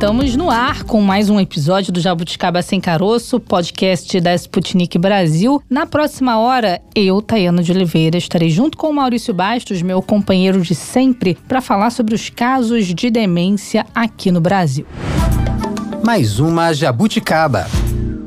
Estamos no ar com mais um episódio do Jabuticaba Sem Caroço, podcast da Sputnik Brasil. Na próxima hora, eu, Tayana de Oliveira, estarei junto com o Maurício Bastos, meu companheiro de sempre, para falar sobre os casos de demência aqui no Brasil. Mais uma Jabuticaba.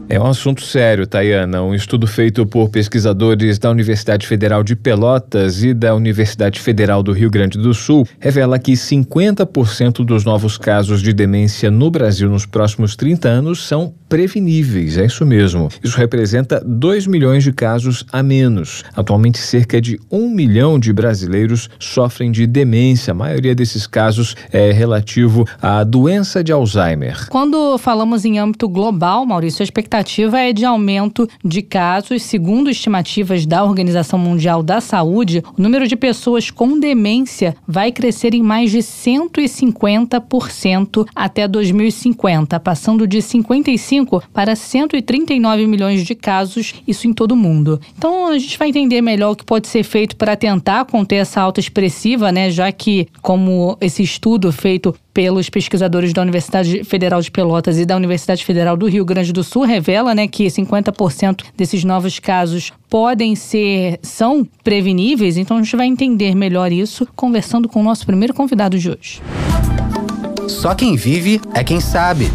É um assunto sério, Tayana. Um estudo feito por pesquisadores da Universidade Federal de Pelotas e da Universidade Federal do Rio Grande do Sul revela que 50% dos novos casos de demência no Brasil nos próximos 30 anos são preveníveis. É isso mesmo. Isso representa 2 milhões de casos a menos. Atualmente, cerca de 1 milhão de brasileiros sofrem de demência. A maioria desses casos é relativo à doença de Alzheimer. Quando falamos em âmbito global, Maurício, a expectativa é de aumento de casos. Segundo estimativas da Organização Mundial da Saúde, o número de pessoas com demência vai crescer em mais de 150% até 2050, passando de 55 para 139 milhões de casos, isso em todo o mundo. Então a gente vai entender melhor o que pode ser feito para tentar conter essa alta expressiva, né? Já que, como esse estudo feito pelos pesquisadores da Universidade Federal de Pelotas e da Universidade Federal do Rio Grande do Sul revela, né, que 50% desses novos casos podem ser são preveníveis. Então a gente vai entender melhor isso conversando com o nosso primeiro convidado de hoje. Só quem vive é quem sabe.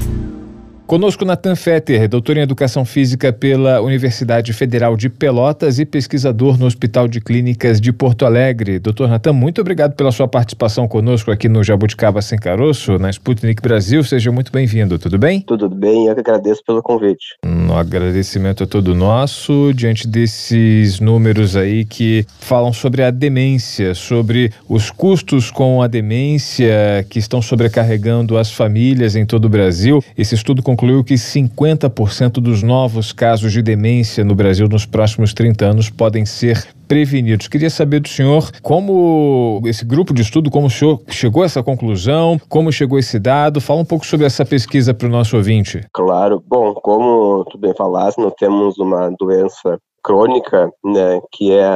Conosco Natan Fetter, doutor em Educação Física pela Universidade Federal de Pelotas e pesquisador no Hospital de Clínicas de Porto Alegre. Doutor Natan, muito obrigado pela sua participação conosco aqui no Jabuticaba Sem Caroço, na Sputnik Brasil. Seja muito bem-vindo, tudo bem? Tudo bem, eu que agradeço pelo convite. Um agradecimento é todo nosso, diante desses números aí que falam sobre a demência, sobre os custos com a demência que estão sobrecarregando as famílias em todo o Brasil. Esse estudo com concluiu que 50% dos novos casos de demência no Brasil nos próximos 30 anos podem ser prevenidos. Queria saber do senhor como esse grupo de estudo, como o senhor chegou a essa conclusão, como chegou esse dado. Fala um pouco sobre essa pesquisa para o nosso ouvinte. Claro. Bom, como tu bem falaste, nós temos uma doença crônica, né, que é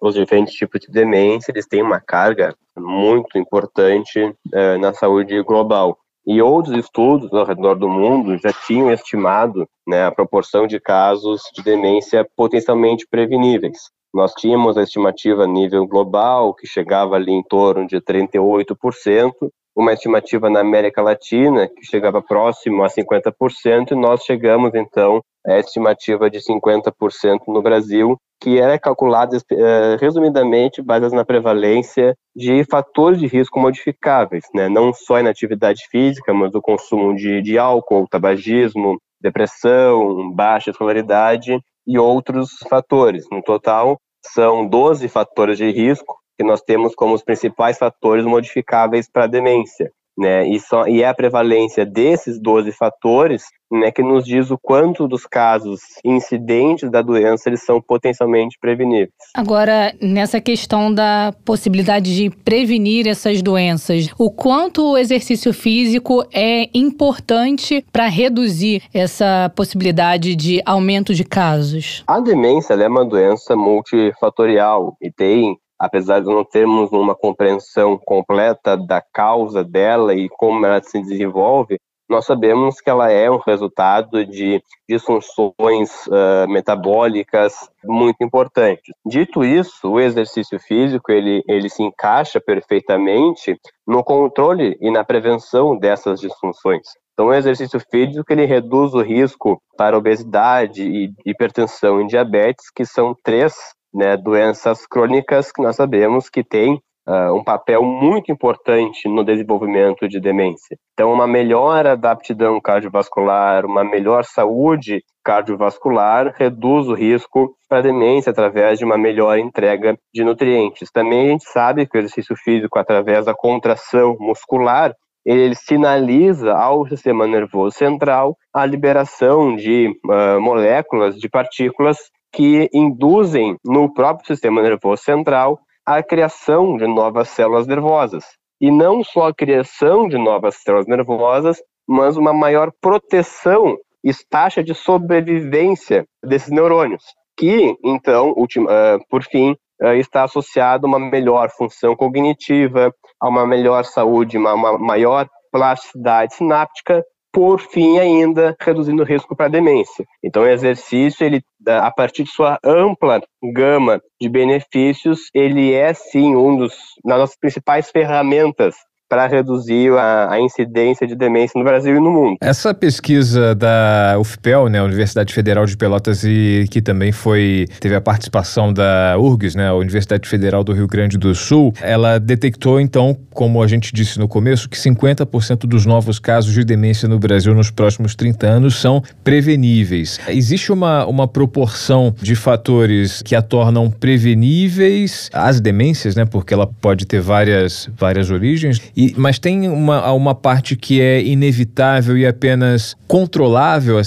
os diferentes tipos de demência, eles têm uma carga muito importante é, na saúde global. E outros estudos ao redor do mundo já tinham estimado né, a proporção de casos de demência potencialmente preveníveis. Nós tínhamos a estimativa a nível global, que chegava ali em torno de 38%, uma estimativa na América Latina, que chegava próximo a 50%, e nós chegamos, então, a estimativa de 50% no Brasil, que era calculada uh, resumidamente baseada na prevalência de fatores de risco modificáveis, né? não só na atividade física, mas o consumo de, de álcool, tabagismo, depressão, baixa escolaridade e outros fatores. No total, são 12 fatores de risco que nós temos como os principais fatores modificáveis para a demência né? E, só, e é a prevalência desses 12 fatores né, que nos diz o quanto dos casos incidentes da doença eles são potencialmente preveníveis. Agora, nessa questão da possibilidade de prevenir essas doenças, o quanto o exercício físico é importante para reduzir essa possibilidade de aumento de casos? A demência é uma doença multifatorial e tem apesar de não termos uma compreensão completa da causa dela e como ela se desenvolve, nós sabemos que ela é um resultado de disfunções uh, metabólicas muito importantes. Dito isso, o exercício físico ele, ele se encaixa perfeitamente no controle e na prevenção dessas disfunções. Então, o exercício físico ele reduz o risco para obesidade hipertensão e diabetes, que são três né, doenças crônicas que nós sabemos que têm uh, um papel muito importante no desenvolvimento de demência. Então, uma melhora da aptidão cardiovascular, uma melhor saúde cardiovascular reduz o risco para demência através de uma melhor entrega de nutrientes. Também a gente sabe que o exercício físico, através da contração muscular, ele sinaliza ao sistema nervoso central a liberação de uh, moléculas, de partículas que induzem no próprio sistema nervoso central a criação de novas células nervosas. e não só a criação de novas células nervosas, mas uma maior proteção e taxa de sobrevivência desses neurônios, que, então, ultima, uh, por fim, uh, está associado a uma melhor função cognitiva, a uma melhor saúde, uma, uma maior plasticidade sináptica, por fim ainda reduzindo o risco para demência. Então o exercício, ele a partir de sua ampla gama de benefícios, ele é sim um dos das nossas principais ferramentas para reduzir a, a, incidência de demência no Brasil e no mundo. Essa pesquisa da UFPEL, né, Universidade Federal de Pelotas, e que também foi teve a participação da URGS, né, Universidade Federal do Rio Grande do Sul, ela detectou então, como a gente disse no começo, que 50% dos novos casos de demência no Brasil nos próximos 30 anos são preveníveis. Existe uma, uma proporção de fatores que a tornam preveníveis as demências, né, porque ela pode ter várias várias origens e, mas tem uma, uma parte que é inevitável e apenas controlável,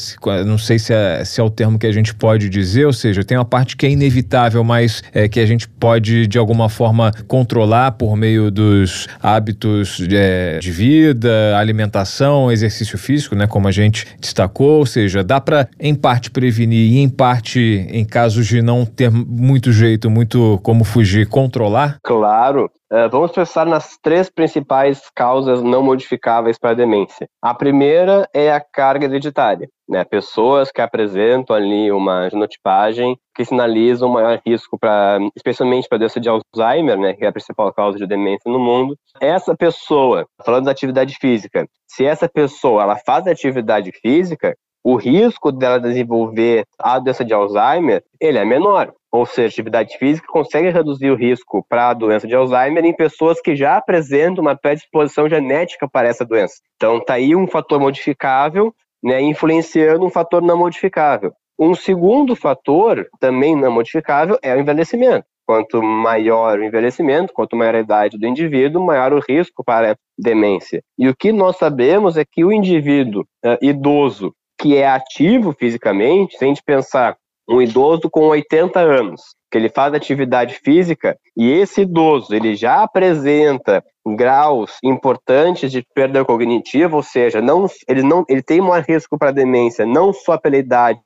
não sei se é, se é o termo que a gente pode dizer, ou seja, tem uma parte que é inevitável, mas é, que a gente pode de alguma forma controlar por meio dos hábitos é, de vida, alimentação, exercício físico, né, como a gente destacou, ou seja, dá para em parte prevenir e em parte, em casos de não ter muito jeito, muito como fugir, controlar? Claro, Uh, vamos pensar nas três principais causas não modificáveis para a demência. A primeira é a carga hereditária. Né? Pessoas que apresentam ali uma genotipagem que sinaliza um maior risco para, especialmente para a doença de Alzheimer, né, que é a principal causa de demência no mundo. Essa pessoa, falando da atividade física, se essa pessoa ela faz atividade física, o risco dela desenvolver a doença de Alzheimer ele é menor ou seja, atividade física, consegue reduzir o risco para a doença de Alzheimer em pessoas que já apresentam uma predisposição genética para essa doença. Então, está aí um fator modificável, né, influenciando um fator não modificável. Um segundo fator, também não modificável, é o envelhecimento. Quanto maior o envelhecimento, quanto maior a idade do indivíduo, maior o risco para demência. E o que nós sabemos é que o indivíduo uh, idoso que é ativo fisicamente, se a gente pensar um idoso com 80 anos, que ele faz atividade física e esse idoso ele já apresenta graus importantes de perda cognitiva, ou seja, não, ele, não, ele tem maior risco para demência, não só pela idade,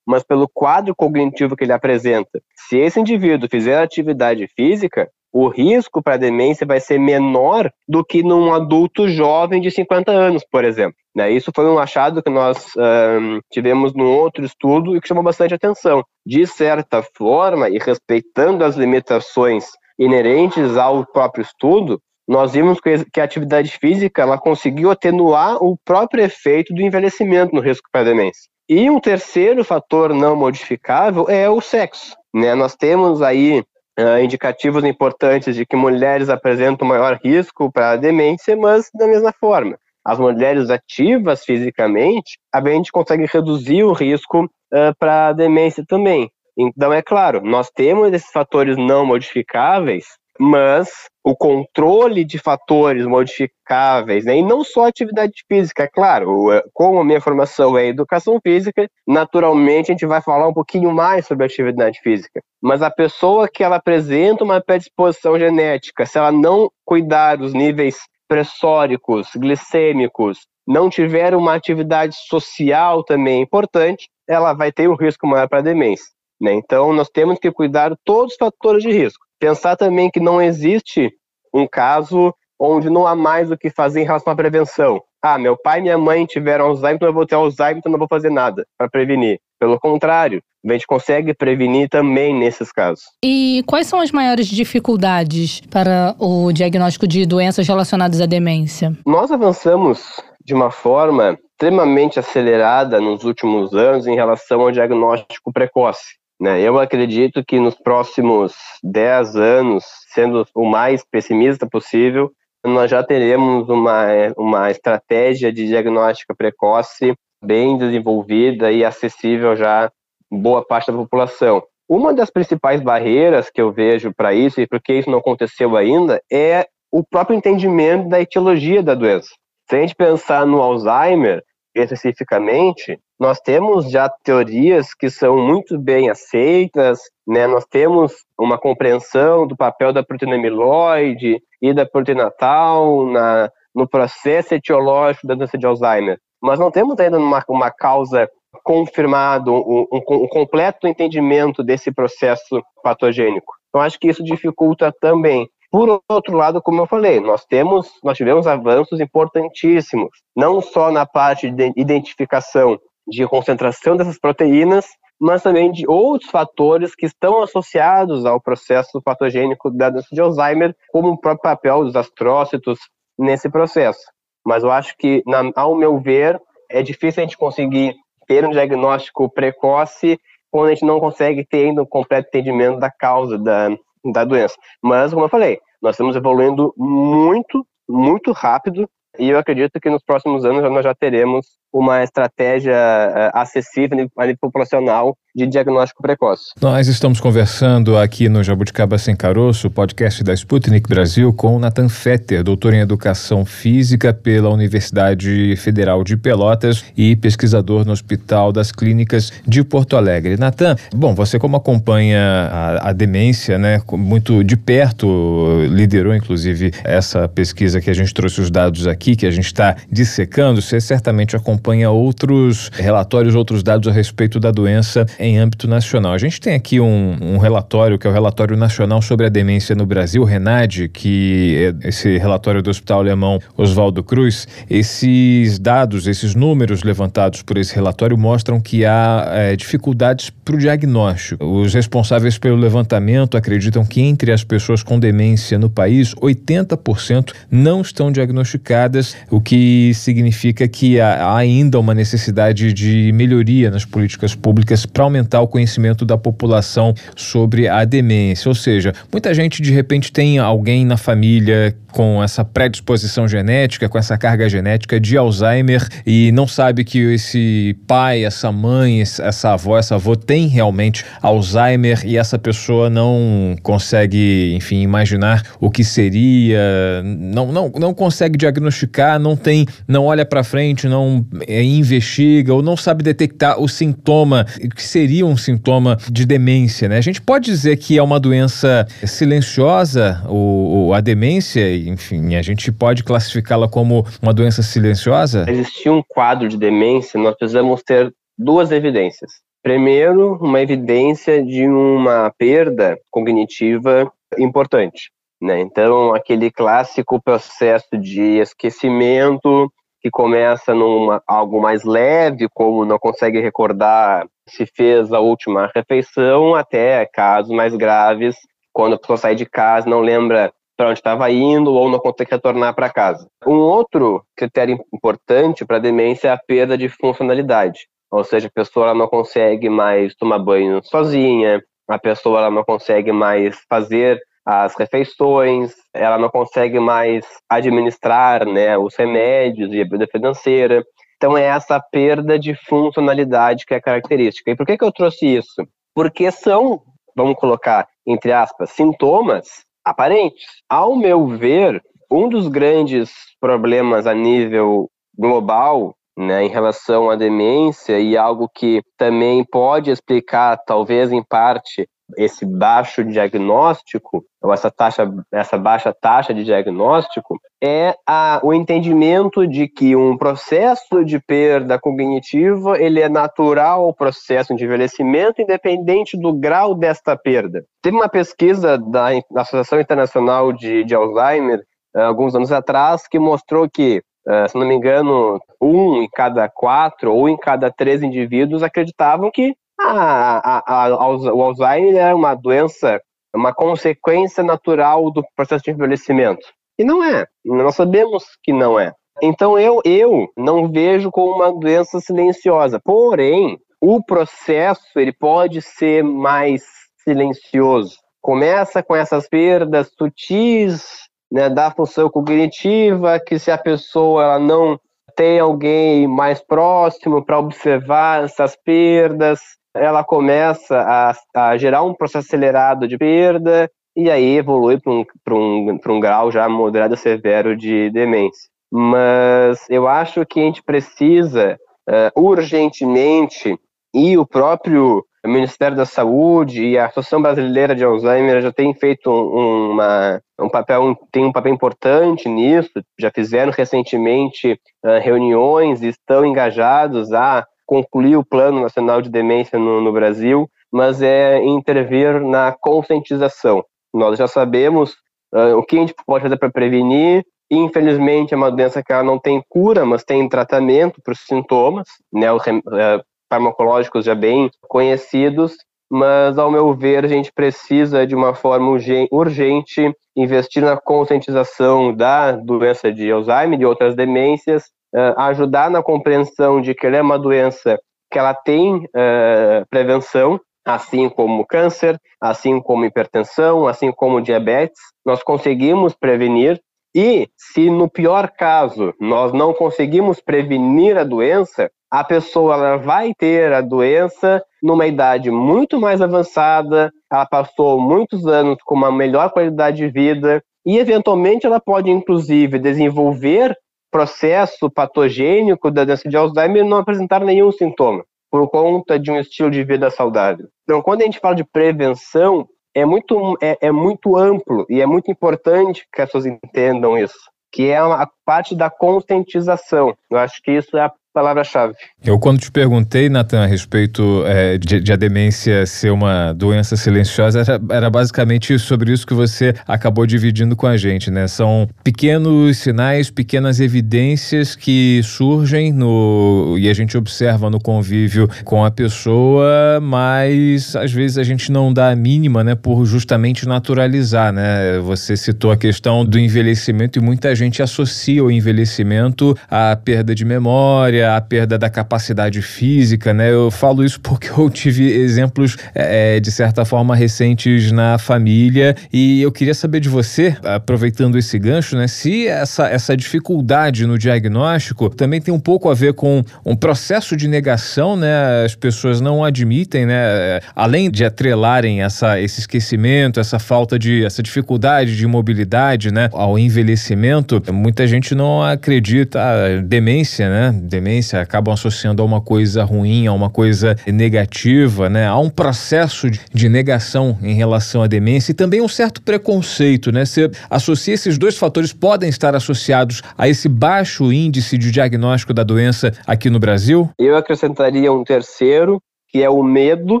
mas pelo quadro cognitivo que ele apresenta. Se esse indivíduo fizer atividade física, o risco para demência vai ser menor do que num adulto jovem de 50 anos, por exemplo. Né? Isso foi um achado que nós um, tivemos num outro estudo e que chamou bastante atenção. De certa forma, e respeitando as limitações inerentes ao próprio estudo, nós vimos que a atividade física ela conseguiu atenuar o próprio efeito do envelhecimento no risco para demência. E um terceiro fator não modificável é o sexo. Né? Nós temos aí uh, indicativos importantes de que mulheres apresentam maior risco para a demência, mas da mesma forma. As mulheres ativas fisicamente, a gente consegue reduzir o risco uh, para a demência também. Então, é claro, nós temos esses fatores não modificáveis, mas o controle de fatores modificáveis, né, e não só atividade física, é claro, como a minha formação é educação física, naturalmente a gente vai falar um pouquinho mais sobre atividade física. Mas a pessoa que ela apresenta uma predisposição genética, se ela não cuidar dos níveis pressóricos, glicêmicos, não tiver uma atividade social também importante, ela vai ter um risco maior para demência. Né? Então, nós temos que cuidar de todos os fatores de risco. Pensar também que não existe um caso onde não há mais o que fazer em relação à prevenção. Ah, meu pai e minha mãe tiveram Alzheimer, então eu vou ter Alzheimer, então não vou fazer nada para prevenir. Pelo contrário, a gente consegue prevenir também nesses casos. E quais são as maiores dificuldades para o diagnóstico de doenças relacionadas à demência? Nós avançamos de uma forma extremamente acelerada nos últimos anos em relação ao diagnóstico precoce. Né? Eu acredito que nos próximos 10 anos, sendo o mais pessimista possível, nós já teremos uma, uma estratégia de diagnóstica precoce bem desenvolvida e acessível já boa parte da população. Uma das principais barreiras que eu vejo para isso, e porque isso não aconteceu ainda, é o próprio entendimento da etiologia da doença. Se a gente pensar no Alzheimer, especificamente, nós temos já teorias que são muito bem aceitas, né? Nós temos uma compreensão do papel da proteína amiloide e da proteína tal na, no processo etiológico da doença de Alzheimer. Mas não temos ainda uma, uma causa confirmada, um, um, completo entendimento desse processo patogênico. Então, acho que isso dificulta também. Por outro lado, como eu falei, nós temos, nós tivemos avanços importantíssimos, não só na parte de identificação de concentração dessas proteínas, mas também de outros fatores que estão associados ao processo patogênico da doença de Alzheimer, como o próprio papel dos astrócitos nesse processo. Mas eu acho que, na, ao meu ver, é difícil a gente conseguir ter um diagnóstico precoce quando a gente não consegue ter ainda um completo entendimento da causa da, da doença. Mas, como eu falei, nós estamos evoluindo muito, muito rápido e eu acredito que nos próximos anos nós já teremos uma estratégia eh, acessível a nível populacional de diagnóstico precoce. Nós estamos conversando aqui no Jabuticaba Sem Caroço, podcast da Sputnik Brasil, com Nathan Fetter, doutor em Educação Física pela Universidade Federal de Pelotas e pesquisador no Hospital das Clínicas de Porto Alegre. Nathan, bom, você como acompanha a, a demência, né, muito de perto, liderou inclusive essa pesquisa que a gente trouxe os dados aqui, que a gente está dissecando, você certamente acompanha outros relatórios, outros dados a respeito da doença em âmbito nacional. A gente tem aqui um, um relatório, que é o Relatório Nacional sobre a Demência no Brasil, RENAD, que é esse relatório do Hospital Alemão Oswaldo Cruz. Esses dados, esses números levantados por esse relatório mostram que há é, dificuldades para o diagnóstico. Os responsáveis pelo levantamento acreditam que entre as pessoas com demência no país, 80% não estão diagnosticadas, o que significa que há ainda uma necessidade de melhoria nas políticas públicas para aumentar o conhecimento da população sobre a demência. Ou seja, muita gente de repente tem alguém na família com essa predisposição genética, com essa carga genética de Alzheimer e não sabe que esse pai, essa mãe, essa avó, essa avó tem realmente Alzheimer e essa pessoa não consegue, enfim, imaginar o que seria, não, não, não consegue diagnosticar, não tem, não olha para frente, não investiga ou não sabe detectar o sintoma que seria um sintoma de demência, né? A gente pode dizer que é uma doença silenciosa, o, a demência enfim, a gente pode classificá-la como uma doença silenciosa? Existir um quadro de demência, nós precisamos ter duas evidências. Primeiro, uma evidência de uma perda cognitiva importante. Né? Então, aquele clássico processo de esquecimento que começa numa algo mais leve, como não consegue recordar se fez a última refeição, até casos mais graves, quando a pessoa sai de casa, não lembra para onde estava indo ou não consegue retornar para casa. Um outro critério importante para demência é a perda de funcionalidade, ou seja, a pessoa não consegue mais tomar banho sozinha, a pessoa não consegue mais fazer as refeições, ela não consegue mais administrar né, os remédios e a vida financeira. Então é essa perda de funcionalidade que é característica. E por que, que eu trouxe isso? Porque são, vamos colocar entre aspas, sintomas aparentes. Ao meu ver, um dos grandes problemas a nível global né, em relação à demência e algo que também pode explicar, talvez em parte, esse baixo diagnóstico, ou essa taxa, essa baixa taxa de diagnóstico, é a, o entendimento de que um processo de perda cognitiva ele é natural ao processo de envelhecimento, independente do grau desta perda. Teve uma pesquisa da, da Associação Internacional de, de Alzheimer, eh, alguns anos atrás, que mostrou que Uh, se não me engano, um em cada quatro ou em cada três indivíduos acreditavam que a, a, a, o Alzheimer é uma doença, uma consequência natural do processo de envelhecimento. E não é. Nós sabemos que não é. Então eu, eu não vejo como uma doença silenciosa. Porém, o processo ele pode ser mais silencioso. Começa com essas perdas sutis né, da função cognitiva, que se a pessoa ela não tem alguém mais próximo para observar essas perdas, ela começa a, a gerar um processo acelerado de perda e aí evolui para um, um, um grau já moderado severo de demência. Mas eu acho que a gente precisa uh, urgentemente e o próprio Ministério da Saúde e a Associação Brasileira de Alzheimer já têm feito um, uma, um papel um, tem um papel importante nisso, já fizeram recentemente uh, reuniões e estão engajados a concluir o Plano Nacional de Demência no, no Brasil, mas é intervir na conscientização. Nós já sabemos uh, o que a gente pode fazer para prevenir, Infelizmente, é uma doença que não tem cura, mas tem tratamento para os sintomas, né, os uh, farmacológicos já bem conhecidos, mas, ao meu ver, a gente precisa, de uma forma urgente, investir na conscientização da doença de Alzheimer e de outras demências, uh, ajudar na compreensão de que ela é uma doença que ela tem uh, prevenção, assim como câncer, assim como hipertensão, assim como diabetes, nós conseguimos prevenir. E se no pior caso nós não conseguimos prevenir a doença, a pessoa ela vai ter a doença numa idade muito mais avançada, ela passou muitos anos com uma melhor qualidade de vida e eventualmente ela pode inclusive desenvolver processo patogênico da doença de Alzheimer não apresentar nenhum sintoma por conta de um estilo de vida saudável. Então, quando a gente fala de prevenção, é muito, é, é muito amplo e é muito importante que as pessoas entendam isso, que é a parte da conscientização. Eu acho que isso é a palavra-chave. Eu, quando te perguntei, Natan, a respeito é, de, de, a demência ser uma doença silenciosa, era, era, basicamente sobre isso que você acabou dividindo com a gente, né? São pequenos sinais, pequenas evidências que surgem no e a gente observa no convívio com a pessoa, mas às vezes a gente não dá a mínima, né? Por justamente naturalizar, né? Você citou a questão do envelhecimento e muita gente associa o envelhecimento à perda de memória, a perda da capacidade física, né? Eu falo isso porque eu tive exemplos, é, de certa forma, recentes na família e eu queria saber de você, aproveitando esse gancho, né? Se essa, essa dificuldade no diagnóstico também tem um pouco a ver com um processo de negação, né? As pessoas não admitem, né? Além de atrelarem essa, esse esquecimento, essa falta de, essa dificuldade de mobilidade, né? Ao envelhecimento, muita gente não acredita, ah, demência, né? Demência acabam associando a uma coisa ruim, a uma coisa negativa, né? Há um processo de negação em relação à demência e também um certo preconceito, né? Você associa esses dois fatores podem estar associados a esse baixo índice de diagnóstico da doença aqui no Brasil? Eu acrescentaria um terceiro, que é o medo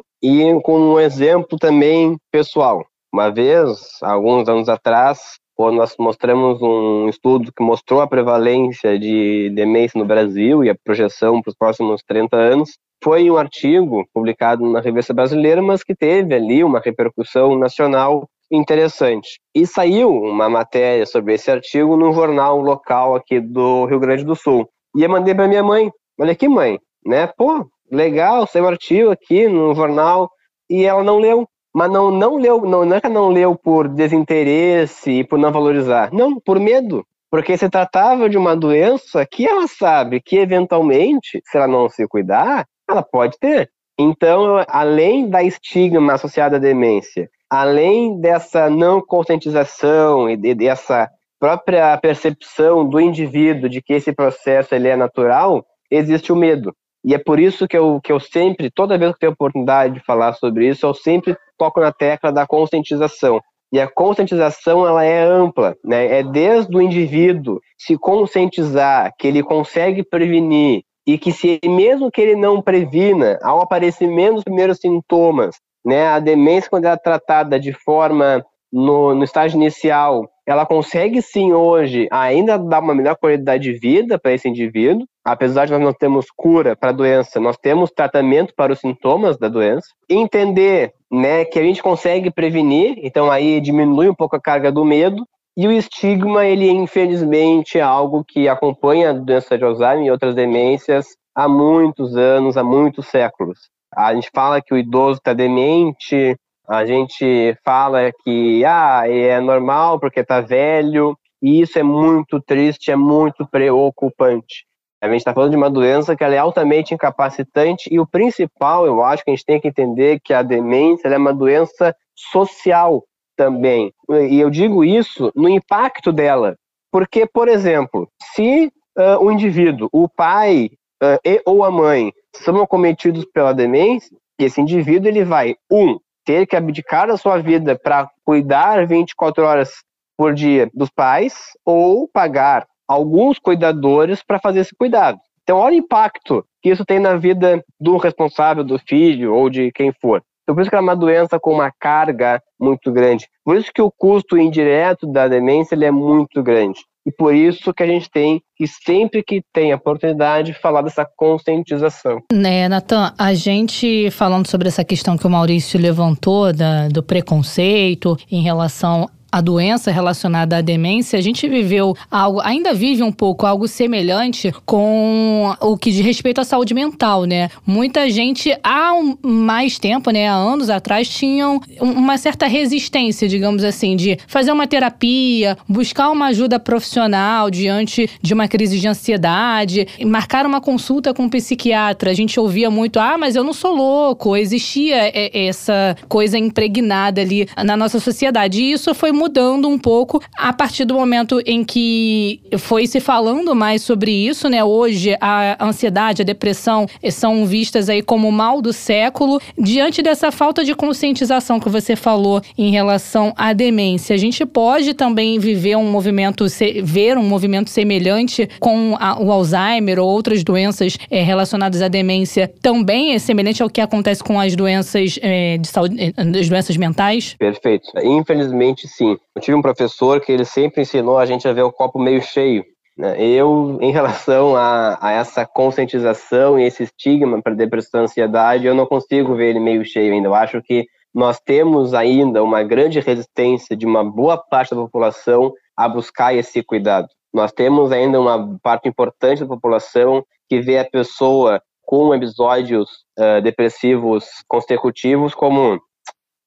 e com um exemplo também pessoal. Uma vez, alguns anos atrás, quando nós mostramos um estudo que mostrou a prevalência de demência no Brasil e a projeção para os próximos 30 anos, foi um artigo publicado na revista brasileira, mas que teve ali uma repercussão nacional interessante. E saiu uma matéria sobre esse artigo num jornal local aqui do Rio Grande do Sul. E eu mandei para minha mãe. Olha aqui, mãe, né? Pô, legal, saiu um artigo aqui no jornal e ela não leu mas não, não leu, não, não é que não leu por desinteresse e por não valorizar, não, por medo, porque se tratava de uma doença que ela sabe que eventualmente, se ela não se cuidar, ela pode ter. Então, além da estigma associada à demência, além dessa não conscientização e dessa própria percepção do indivíduo de que esse processo ele é natural, existe o medo. E é por isso que eu, que eu sempre, toda vez que tenho oportunidade de falar sobre isso, eu sempre toco na tecla da conscientização. E a conscientização ela é ampla, né? É desde o indivíduo se conscientizar que ele consegue prevenir e que se mesmo que ele não previna, ao aparecimento dos primeiros sintomas, né, a demência quando ela é tratada de forma no, no estágio inicial, ela consegue sim hoje ainda dar uma melhor qualidade de vida para esse indivíduo, apesar de nós não termos cura para a doença, nós temos tratamento para os sintomas da doença. Entender né, que a gente consegue prevenir, então aí diminui um pouco a carga do medo. E o estigma, ele infelizmente é algo que acompanha a doença de Alzheimer e outras demências há muitos anos, há muitos séculos. A gente fala que o idoso está demente, a gente fala que ah, é normal porque está velho, e isso é muito triste, é muito preocupante. A gente está falando de uma doença que é altamente incapacitante e o principal, eu acho que a gente tem que entender que a demência é uma doença social também. E eu digo isso no impacto dela. Porque, por exemplo, se uh, o indivíduo, o pai, uh, e ou a mãe são acometidos pela demência, esse indivíduo ele vai, um, ter que abdicar da sua vida para cuidar 24 horas por dia dos pais ou pagar alguns cuidadores para fazer esse cuidado. Então, olha o impacto que isso tem na vida do responsável, do filho ou de quem for. Então, por isso que é uma doença com uma carga muito grande. Por isso que o custo indireto da demência ele é muito grande. E por isso que a gente tem que sempre que tem a oportunidade falar dessa conscientização. Né, Natan, a gente falando sobre essa questão que o Maurício levantou da, do preconceito em relação a doença relacionada à demência, a gente viveu algo, ainda vive um pouco algo semelhante com o que diz respeito à saúde mental, né? Muita gente há um, mais tempo, né, há anos atrás, tinham uma certa resistência, digamos assim, de fazer uma terapia, buscar uma ajuda profissional diante de uma crise de ansiedade, marcar uma consulta com um psiquiatra. A gente ouvia muito: "Ah, mas eu não sou louco". Existia essa coisa impregnada ali na nossa sociedade. E isso foi mudando um pouco a partir do momento em que foi se falando mais sobre isso, né? Hoje a ansiedade, a depressão são vistas aí como mal do século. Diante dessa falta de conscientização que você falou em relação à demência, a gente pode também viver um movimento, ver um movimento semelhante com a, o Alzheimer ou outras doenças é, relacionadas à demência, também é semelhante ao que acontece com as doenças é, de saúde, as doenças mentais? Perfeito. Infelizmente, sim assim, eu tive um professor que ele sempre ensinou a gente a ver o copo meio cheio. Né? Eu, em relação a, a essa conscientização e esse estigma para depressão e ansiedade, eu não consigo ver ele meio cheio ainda. Eu acho que nós temos ainda uma grande resistência de uma boa parte da população a buscar esse cuidado. Nós temos ainda uma parte importante da população que vê a pessoa com episódios uh, depressivos consecutivos como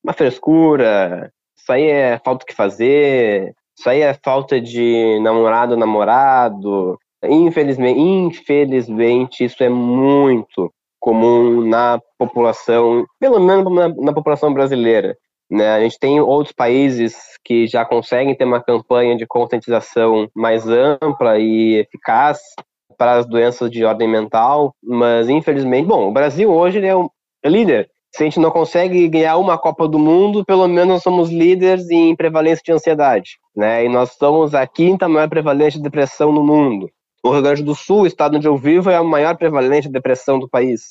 uma frescura, isso aí é falta que fazer, isso aí é falta de namorado namorado. Infelizmente, infelizmente, isso é muito comum na população, pelo menos na, na população brasileira. Né? A gente tem outros países que já conseguem ter uma campanha de conscientização mais ampla e eficaz para as doenças de ordem mental, mas infelizmente, bom, o Brasil hoje é o líder se a gente não consegue ganhar uma Copa do Mundo, pelo menos somos líderes em prevalência de ansiedade, né? E nós somos a quinta maior prevalência de depressão no mundo. O Rio Grande do Sul, o estado onde eu vivo, é a maior prevalência de depressão do país.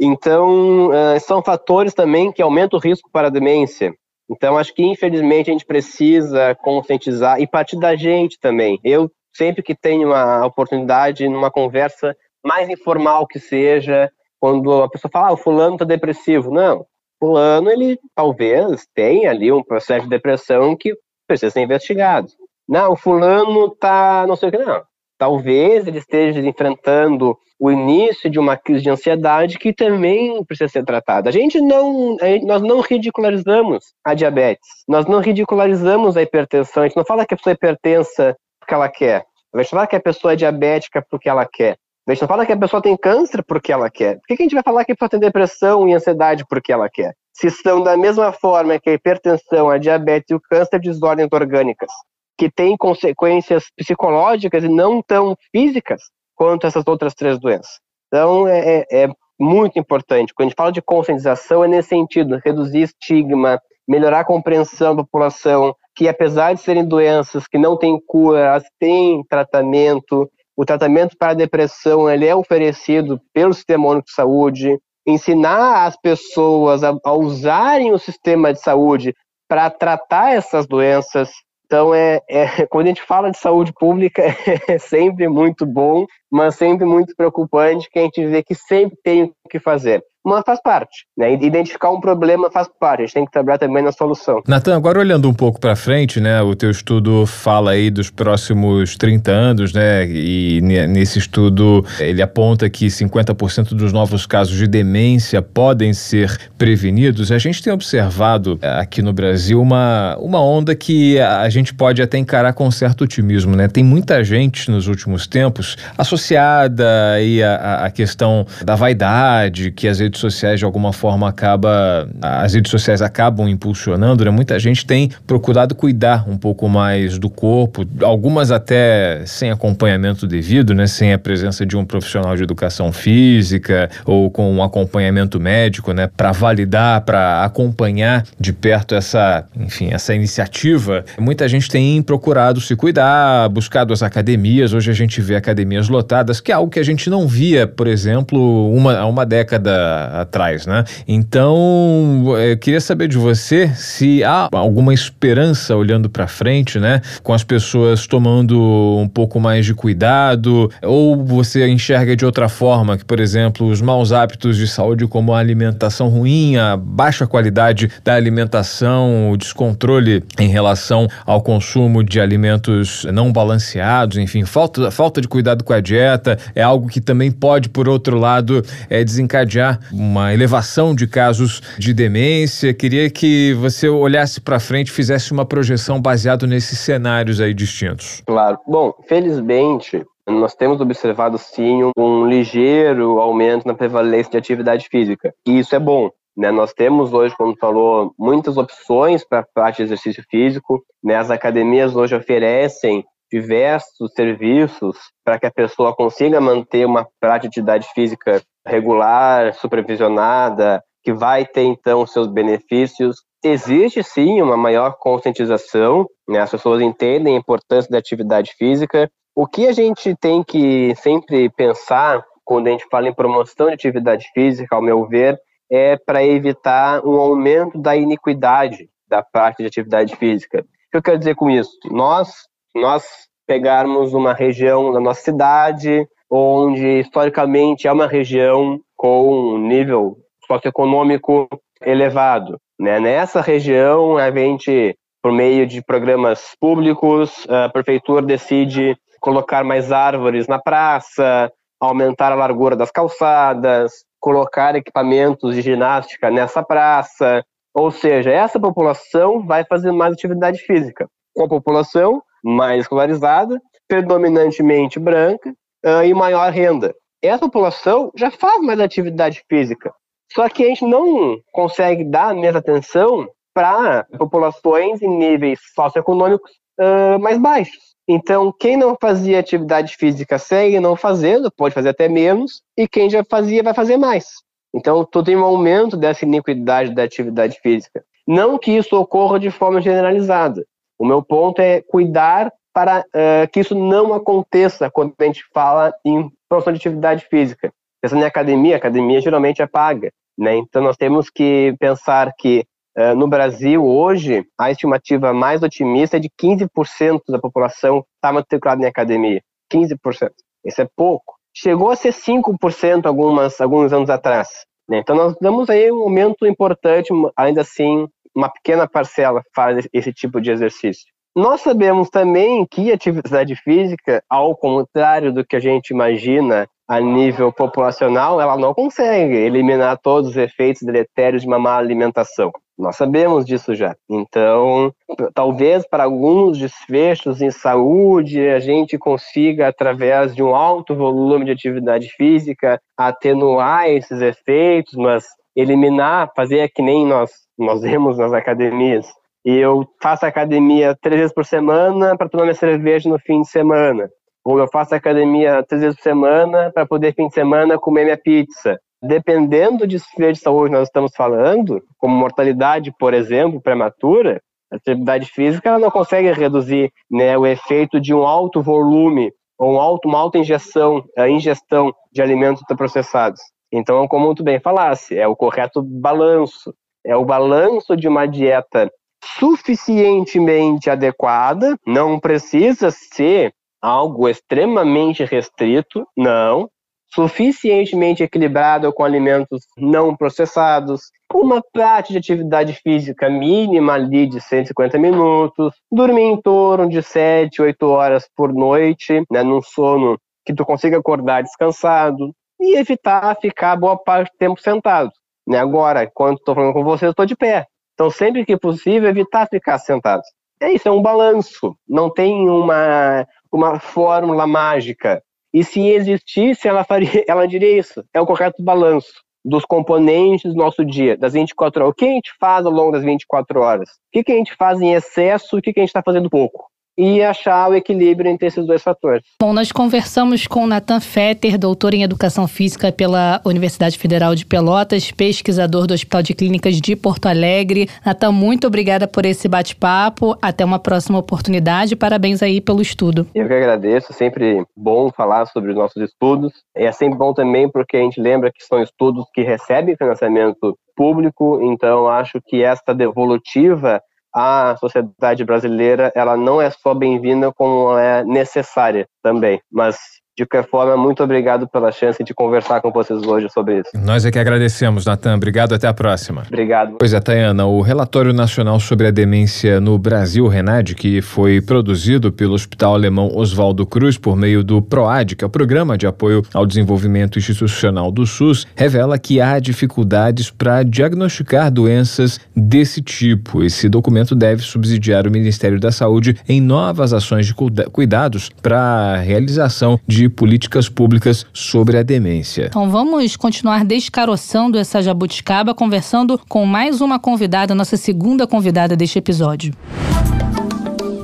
Então, uh, são fatores também que aumentam o risco para a demência. Então, acho que infelizmente a gente precisa conscientizar e partir da gente também. Eu sempre que tenho uma oportunidade numa conversa mais informal que seja, quando a pessoa fala, ah, o fulano está depressivo. Não, fulano, ele talvez tenha ali um processo de depressão que precisa ser investigado. Não, o fulano tá não sei o que, não. Talvez ele esteja enfrentando o início de uma crise de ansiedade que também precisa ser tratada. A gente não, a gente, nós não ridicularizamos a diabetes, nós não ridicularizamos a hipertensão, a gente não fala que a pessoa é hipertensa porque ela quer, a gente fala que a pessoa é diabética porque ela quer. A gente não fala que a pessoa tem câncer porque ela quer. Por que, a gente vai falar que a pessoa tem depressão e ansiedade porque ela quer? Se são da mesma forma que a hipertensão, a diabetes e o câncer de desordens orgânicas, que têm consequências psicológicas e não tão físicas quanto essas outras três doenças. Então, é, é, é muito importante. Quando a gente fala de conscientização, é nesse sentido, reduzir estigma, melhorar a compreensão da população, que apesar de serem doenças que não têm cura, elas têm tratamento, o tratamento para a depressão ele é oferecido pelo Sistema Único de Saúde. Ensinar as pessoas a, a usarem o sistema de saúde para tratar essas doenças. Então, é, é, quando a gente fala de saúde pública, é sempre muito bom, mas sempre muito preocupante que a gente vê que sempre tem o que fazer mas faz parte. Né? Identificar um problema faz parte, a gente tem que trabalhar também na solução. Natan, agora olhando um pouco para frente, né, o teu estudo fala aí dos próximos 30 anos, né, e nesse estudo ele aponta que 50% dos novos casos de demência podem ser prevenidos. A gente tem observado eh, aqui no Brasil uma, uma onda que a gente pode até encarar com certo otimismo, né? Tem muita gente nos últimos tempos associada aí à, à questão da vaidade, que as sociais de alguma forma acaba, as redes sociais acabam impulsionando, né? Muita gente tem procurado cuidar um pouco mais do corpo, algumas até sem acompanhamento devido, né? Sem a presença de um profissional de educação física ou com um acompanhamento médico, né? Para validar, para acompanhar de perto essa, enfim, essa iniciativa. Muita gente tem procurado se cuidar, buscado as academias. Hoje a gente vê academias lotadas, que é algo que a gente não via, por exemplo, uma, há uma década atrás, né? Então, eu eh, queria saber de você se há alguma esperança olhando para frente, né? Com as pessoas tomando um pouco mais de cuidado, ou você enxerga de outra forma, que, por exemplo, os maus hábitos de saúde, como a alimentação ruim, a baixa qualidade da alimentação, o descontrole em relação ao consumo de alimentos não balanceados, enfim, falta, falta de cuidado com a dieta, é algo que também pode, por outro lado, é, desencadear uma elevação de casos de demência. Queria que você olhasse para frente, fizesse uma projeção baseado nesses cenários aí distintos. Claro. Bom, felizmente, nós temos observado sim um ligeiro aumento na prevalência de atividade física. E isso é bom. Né, nós temos hoje, como falou, muitas opções para a prática de exercício físico. Né, as academias hoje oferecem diversos serviços para que a pessoa consiga manter uma prática de atividade física regular, supervisionada, que vai ter então seus benefícios. Existe sim uma maior conscientização, né? as pessoas entendem a importância da atividade física. O que a gente tem que sempre pensar quando a gente fala em promoção de atividade física, ao meu ver, é para evitar um aumento da iniquidade da parte de atividade física. O que eu quero dizer com isso? Nós, nós pegarmos uma região da nossa cidade, onde historicamente é uma região com um nível socioeconômico elevado. Né? Nessa região, a gente, por meio de programas públicos, a prefeitura decide colocar mais árvores na praça, aumentar a largura das calçadas, colocar equipamentos de ginástica nessa praça. Ou seja, essa população vai fazer mais atividade física. Com a população mais escolarizada, predominantemente branca uh, e maior renda. Essa população já faz mais atividade física. Só que a gente não consegue dar a mesma atenção para populações em níveis socioeconômicos uh, mais baixos. Então, quem não fazia atividade física segue não fazendo, pode fazer até menos, e quem já fazia vai fazer mais. Então, tu tem um aumento dessa iniquidade da atividade física. Não que isso ocorra de forma generalizada. O meu ponto é cuidar para uh, que isso não aconteça quando a gente fala em promoção de atividade física. Pensando em academia, academia geralmente é paga. Né? Então, nós temos que pensar que uh, no Brasil, hoje, a estimativa mais otimista é de 15% da população está matriculada em academia. 15%. Isso é pouco. Chegou a ser 5% algumas, alguns anos atrás. Né? Então, nós damos aí um aumento importante, ainda assim, uma pequena parcela faz esse tipo de exercício. Nós sabemos também que atividade física, ao contrário do que a gente imagina a nível populacional, ela não consegue eliminar todos os efeitos deletérios de uma má alimentação. Nós sabemos disso já. Então, talvez para alguns desfechos em saúde, a gente consiga, através de um alto volume de atividade física, atenuar esses efeitos, mas eliminar, fazer que nem nós, nós vemos nas academias, eu faço academia três vezes por semana para tomar minha cerveja no fim de semana. Ou eu faço academia três vezes por semana para poder, fim de semana, comer minha pizza. Dependendo do desfecho de saúde nós estamos falando, como mortalidade, por exemplo, prematura, a atividade física ela não consegue reduzir né, o efeito de um alto volume ou um alto, uma alta injeção, a ingestão de alimentos processados. Então, como muito bem falasse, é o correto balanço. É o balanço de uma dieta suficientemente adequada, não precisa ser algo extremamente restrito, não. Suficientemente equilibrado com alimentos não processados, uma prática de atividade física mínima ali de 150 minutos, dormir em torno de 7, 8 horas por noite, né, num sono que tu consiga acordar descansado, e evitar ficar boa parte do tempo sentado. Né? Agora, quando estou falando com você, estou de pé. Então, sempre que possível, evitar ficar sentado. É isso, é um balanço. Não tem uma, uma fórmula mágica. E se existisse, ela, faria, ela diria isso. É o correto balanço. dos componentes do nosso dia, das 24 horas. O que a gente faz ao longo das 24 horas? O que, que a gente faz em excesso o que, que a gente está fazendo pouco? E achar o equilíbrio entre esses dois fatores. Bom, nós conversamos com Nathan Fetter, doutor em Educação Física pela Universidade Federal de Pelotas, pesquisador do Hospital de Clínicas de Porto Alegre. Nathan, muito obrigada por esse bate-papo. Até uma próxima oportunidade. Parabéns aí pelo estudo. Eu que agradeço. Sempre bom falar sobre os nossos estudos. É sempre bom também porque a gente lembra que são estudos que recebem financiamento público, então acho que esta devolutiva a sociedade brasileira ela não é só bem-vinda como é necessária também, mas de qualquer forma, muito obrigado pela chance de conversar com vocês hoje sobre isso. Nós é que agradecemos, Natan. Obrigado, até a próxima. Obrigado. Pois é, Tayana, o Relatório Nacional sobre a Demência no Brasil, RENAD, que foi produzido pelo Hospital Alemão Oswaldo Cruz por meio do PROAD, que é o Programa de Apoio ao Desenvolvimento Institucional do SUS, revela que há dificuldades para diagnosticar doenças desse tipo. Esse documento deve subsidiar o Ministério da Saúde em novas ações de cuidados para a realização de de políticas públicas sobre a demência. Então vamos continuar descaroçando essa jabuticaba, conversando com mais uma convidada, nossa segunda convidada deste episódio.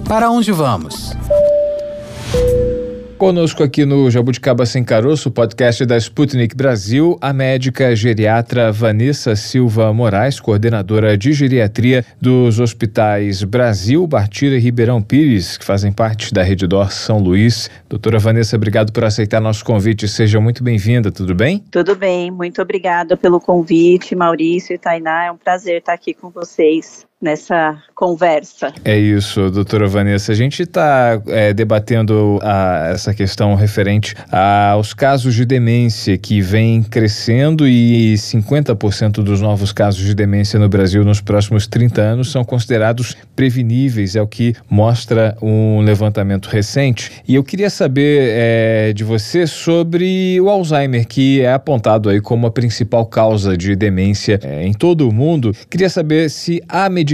Para onde vamos? Conosco aqui no Jabuticaba Sem Caroço, podcast da Sputnik Brasil, a médica geriatra Vanessa Silva Moraes, coordenadora de geriatria dos hospitais Brasil, Bartira e Ribeirão Pires, que fazem parte da Rede Dor São Luís. Doutora Vanessa, obrigado por aceitar nosso convite. Seja muito bem-vinda, tudo bem? Tudo bem, muito obrigada pelo convite, Maurício e Tainá. É um prazer estar aqui com vocês nessa conversa. É isso, doutora Vanessa. A gente está é, debatendo a, essa questão referente aos casos de demência que vem crescendo e 50% dos novos casos de demência no Brasil nos próximos 30 anos são considerados preveníveis, é o que mostra um levantamento recente. E eu queria saber é, de você sobre o Alzheimer, que é apontado aí como a principal causa de demência é, em todo o mundo. Queria saber se há medicamentos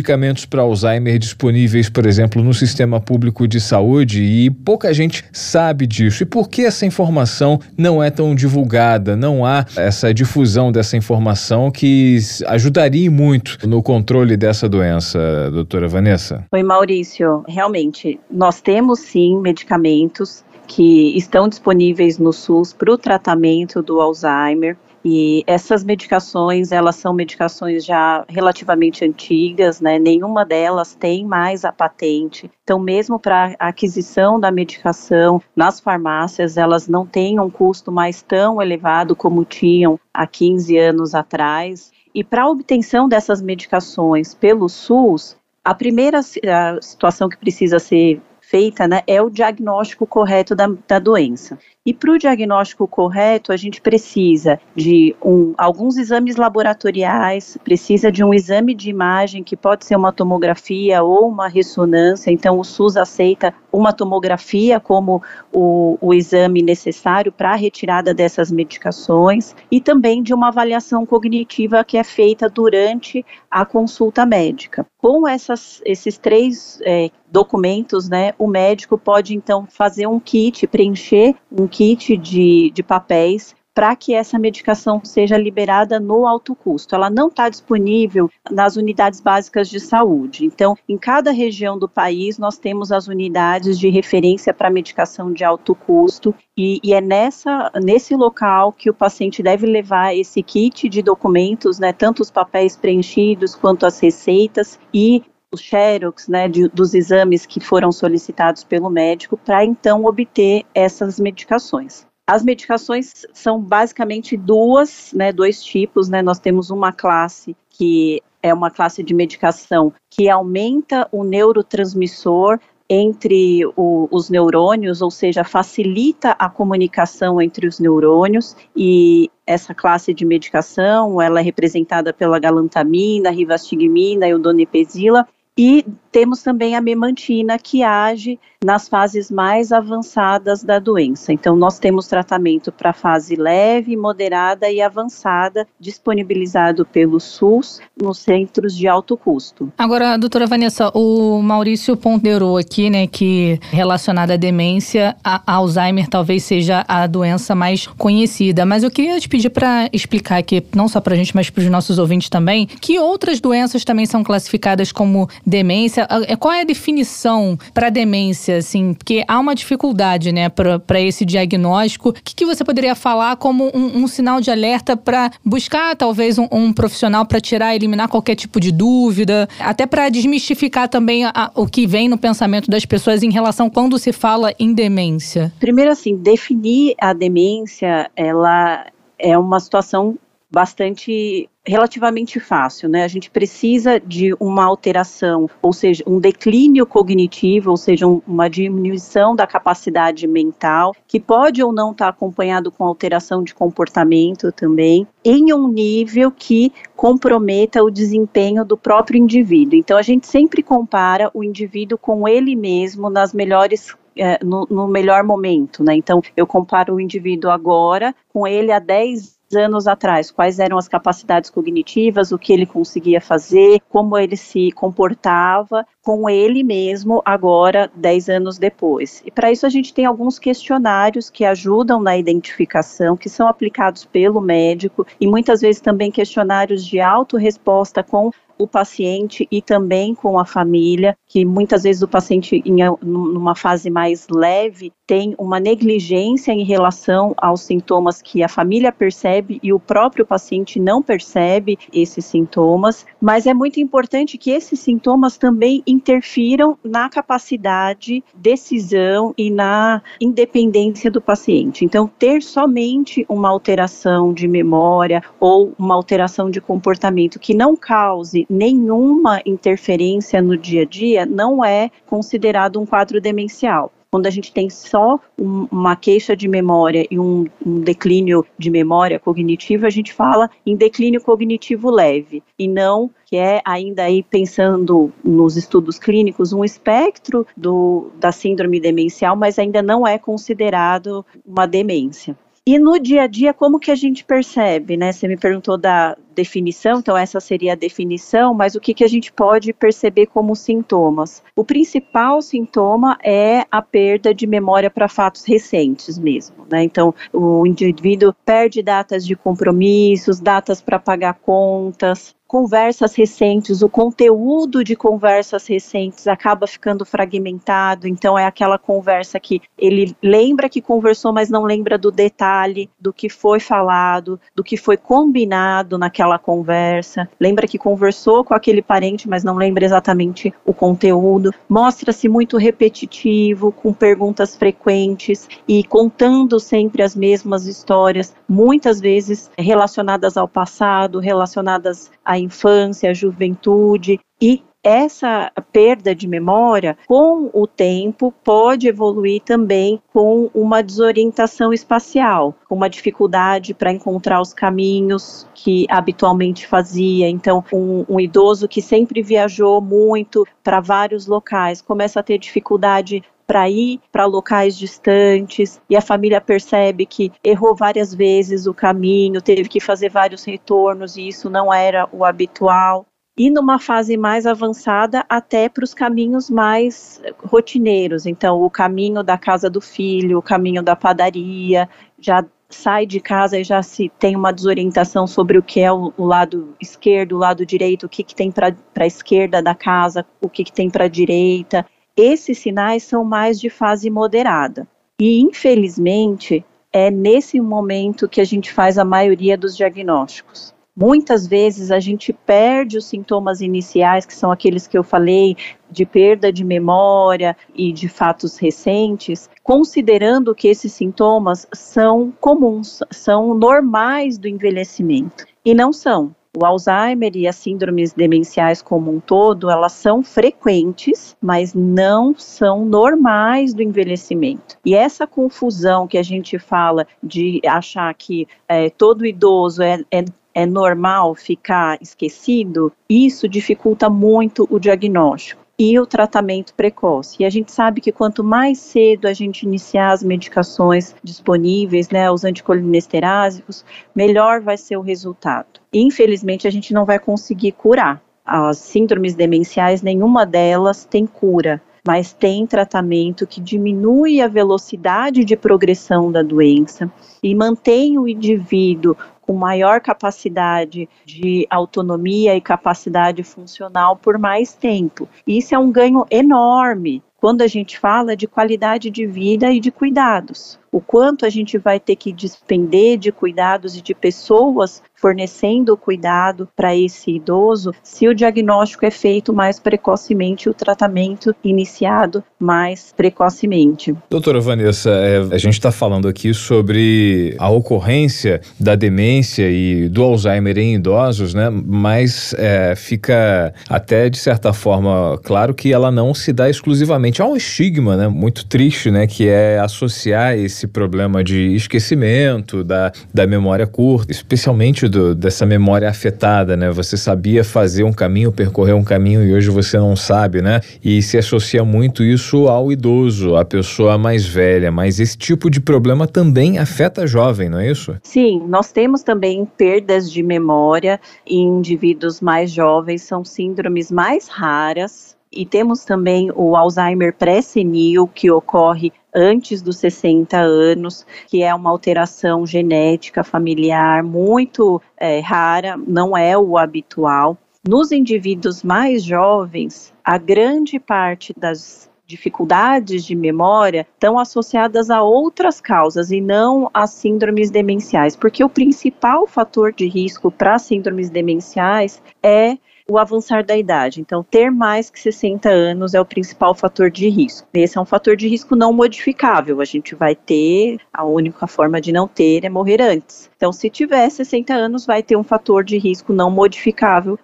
para Alzheimer disponíveis, por exemplo, no sistema público de saúde e pouca gente sabe disso. E por que essa informação não é tão divulgada? Não há essa difusão dessa informação que ajudaria muito no controle dessa doença, doutora Vanessa? Oi, Maurício. Realmente, nós temos sim medicamentos que estão disponíveis no SUS para o tratamento do Alzheimer. E essas medicações, elas são medicações já relativamente antigas, né? Nenhuma delas tem mais a patente. Então, mesmo para aquisição da medicação nas farmácias, elas não têm um custo mais tão elevado como tinham há 15 anos atrás. E para a obtenção dessas medicações pelo SUS, a primeira a situação que precisa ser feita né, é o diagnóstico correto da, da doença. E para o diagnóstico correto, a gente precisa de um, alguns exames laboratoriais, precisa de um exame de imagem, que pode ser uma tomografia ou uma ressonância. Então, o SUS aceita uma tomografia como o, o exame necessário para a retirada dessas medicações, e também de uma avaliação cognitiva que é feita durante a consulta médica. Com essas, esses três é, documentos, né, o médico pode então fazer um kit, preencher um kit de, de papéis para que essa medicação seja liberada no alto custo. Ela não está disponível nas unidades básicas de saúde. Então, em cada região do país, nós temos as unidades de referência para medicação de alto custo, e, e, é nessa, nesse local que o paciente deve levar esse kit de documentos, né, tanto os papéis preenchidos quanto as receitas, e os xerox, né, de, dos exames que foram solicitados pelo médico, para então obter essas medicações. As medicações são basicamente duas, né, dois tipos, né? Nós temos uma classe que é uma classe de medicação que aumenta o neurotransmissor entre o, os neurônios, ou seja, facilita a comunicação entre os neurônios e essa classe de medicação, ela é representada pela galantamina, rivastigmina e o donepezila, E temos também a memantina, que age nas fases mais avançadas da doença. Então, nós temos tratamento para fase leve, moderada e avançada, disponibilizado pelo SUS nos centros de alto custo. Agora, doutora Vanessa, o Maurício ponderou aqui, né, que relacionada à demência, a Alzheimer talvez seja a doença mais conhecida. Mas eu queria te pedir para explicar aqui, não só para a gente, mas para os nossos ouvintes também, que outras doenças também são classificadas como demência. É, qual é a definição para demência, assim? Porque há uma dificuldade, né, para esse diagnóstico. O que, que, você poderia falar como um, um sinal de alerta para buscar, talvez, um, um profissional para tirar, eliminar qualquer tipo de dúvida, até para desmistificar também a, o que vem no pensamento das pessoas em relação quando se fala em demência? Primeiro, assim, definir a demência, ela é uma situação bastante relativamente fácil, né? A gente precisa de uma alteração, ou seja, um declínio cognitivo, ou seja, um, uma diminuição da capacidade mental, que pode ou não estar tá acompanhado com alteração de comportamento também, em um nível que comprometa o desempenho do próprio indivíduo. Então, a gente sempre compara o indivíduo com ele mesmo nas melhores é, no, no, melhor momento, né? Então, eu comparo o indivíduo agora com ele há 10 anos atrás, quais eram as capacidades cognitivas, o que ele conseguia fazer, como ele se comportava com ele mesmo agora, 10 anos depois. E para isso a gente tem alguns questionários que ajudam na identificação, que são aplicados pelo médico e muitas vezes também questionários de autorresposta com o paciente e também com a família, que muitas vezes o paciente em uma fase mais leve tem uma negligência em relação aos sintomas que a família percebe e o próprio paciente não percebe esses sintomas, mas é muito importante que esses sintomas também interfiram na capacidade, decisão e na independência do paciente. Então, ter somente uma alteração de memória ou uma alteração de comportamento que não cause nenhuma interferência no dia a dia não é considerado um quadro demencial quando a gente tem só um, uma queixa de memória e um, um, declínio de memória cognitiva, a gente fala em declínio cognitivo leve e não que é ainda aí pensando nos estudos clínicos um espectro do, da síndrome demencial, mas ainda não é considerado uma demência. E no dia a dia, como que a gente percebe, né? Você me perguntou da definição, então essa seria a definição, mas o que, que a gente pode perceber como sintomas? O principal sintoma é a perda de memória para fatos recentes mesmo, né? Então, o indivíduo perde datas de compromissos, datas para pagar contas, conversas recentes, o conteúdo de conversas recentes acaba ficando fragmentado, então é aquela conversa que ele lembra que conversou, mas não lembra do detalhe do que foi falado, do que foi combinado naquela conversa, lembra que conversou com aquele parente, mas não lembra exatamente o conteúdo, mostra-se muito repetitivo, com perguntas frequentes e contando sempre as mesmas histórias, muitas vezes relacionadas ao passado, relacionadas à infância, a juventude e essa perda de memória, com o tempo, pode evoluir também com uma desorientação espacial, com uma dificuldade para encontrar os caminhos que habitualmente fazia. Então, um, um idoso que sempre viajou muito para vários locais começa a ter dificuldade para ir para locais distantes e a família percebe que errou várias vezes o caminho, teve que fazer vários retornos e isso não era o habitual. E numa fase mais avançada, até para os caminhos mais rotineiros. Então, o caminho da casa do filho, o caminho da padaria, já sai de casa e já se tem uma desorientação sobre o que é o, o lado esquerdo, o lado direito, o que, que tem para a esquerda da casa, o que, que tem para a direita. Esses sinais são mais de fase moderada. E, infelizmente, é nesse momento que a gente faz a maioria dos diagnósticos. Muitas vezes a gente perde os sintomas iniciais, que são aqueles que eu falei, de perda de memória e de fatos recentes, considerando que esses sintomas são comuns, são normais do envelhecimento. E não são. O Alzheimer e as síndromes demenciais como um todo, elas são frequentes, mas não são normais do envelhecimento. E essa confusão que a gente fala de achar que é, todo idoso é, é é normal ficar esquecido, isso dificulta muito o diagnóstico e o tratamento precoce. E a gente sabe que quanto mais cedo a gente iniciar as medicações disponíveis, né, os anticolinesterásicos, melhor vai ser o resultado. Infelizmente, a gente não vai conseguir curar. As síndromes demenciais, nenhuma delas tem cura mas tem tratamento que diminui a velocidade de progressão da doença e mantém o indivíduo com maior capacidade de autonomia e capacidade funcional por mais tempo. Isso é um ganho enorme quando a gente fala de qualidade de vida e de cuidados. O quanto a gente vai ter que despender de cuidados e de pessoas fornecendo cuidado para esse idoso se o diagnóstico é feito mais precocemente, o tratamento iniciado mais precocemente. Doutora Vanessa, é, a gente está falando aqui sobre a ocorrência da demência e do Alzheimer em idosos, né? Mas é, fica até de certa forma claro que ela não se dá exclusivamente a um estigma, né? Muito triste, né? Que é associar esse problema de esquecimento, da, da memória curta, especialmente do, dessa memória afetada, né? Você sabia fazer um caminho, percorrer um caminho e hoje você não sabe, né? E se associa muito isso ao idoso, à pessoa mais velha. Mas esse tipo de problema também afeta jovem, não é isso? Sim, nós temos também perdas de memória em indivíduos mais jovens, são síndromes mais raras e temos também o Alzheimer pré-senil, que ocorre antes dos 60 anos, que é uma alteração genética familiar muito é, rara, não é o habitual. Nos indivíduos mais jovens, a grande parte das dificuldades de memória estão associadas a outras causas e não às síndromes demenciais, porque o principal fator de risco para síndromes demenciais é o avançar da idade. Então, ter mais que 60 anos é o principal fator de risco. Esse é um fator de risco não modificável. A gente vai ter, a única forma de não ter é morrer antes. Então, se tiver 60 anos, vai ter um fator de risco não modificável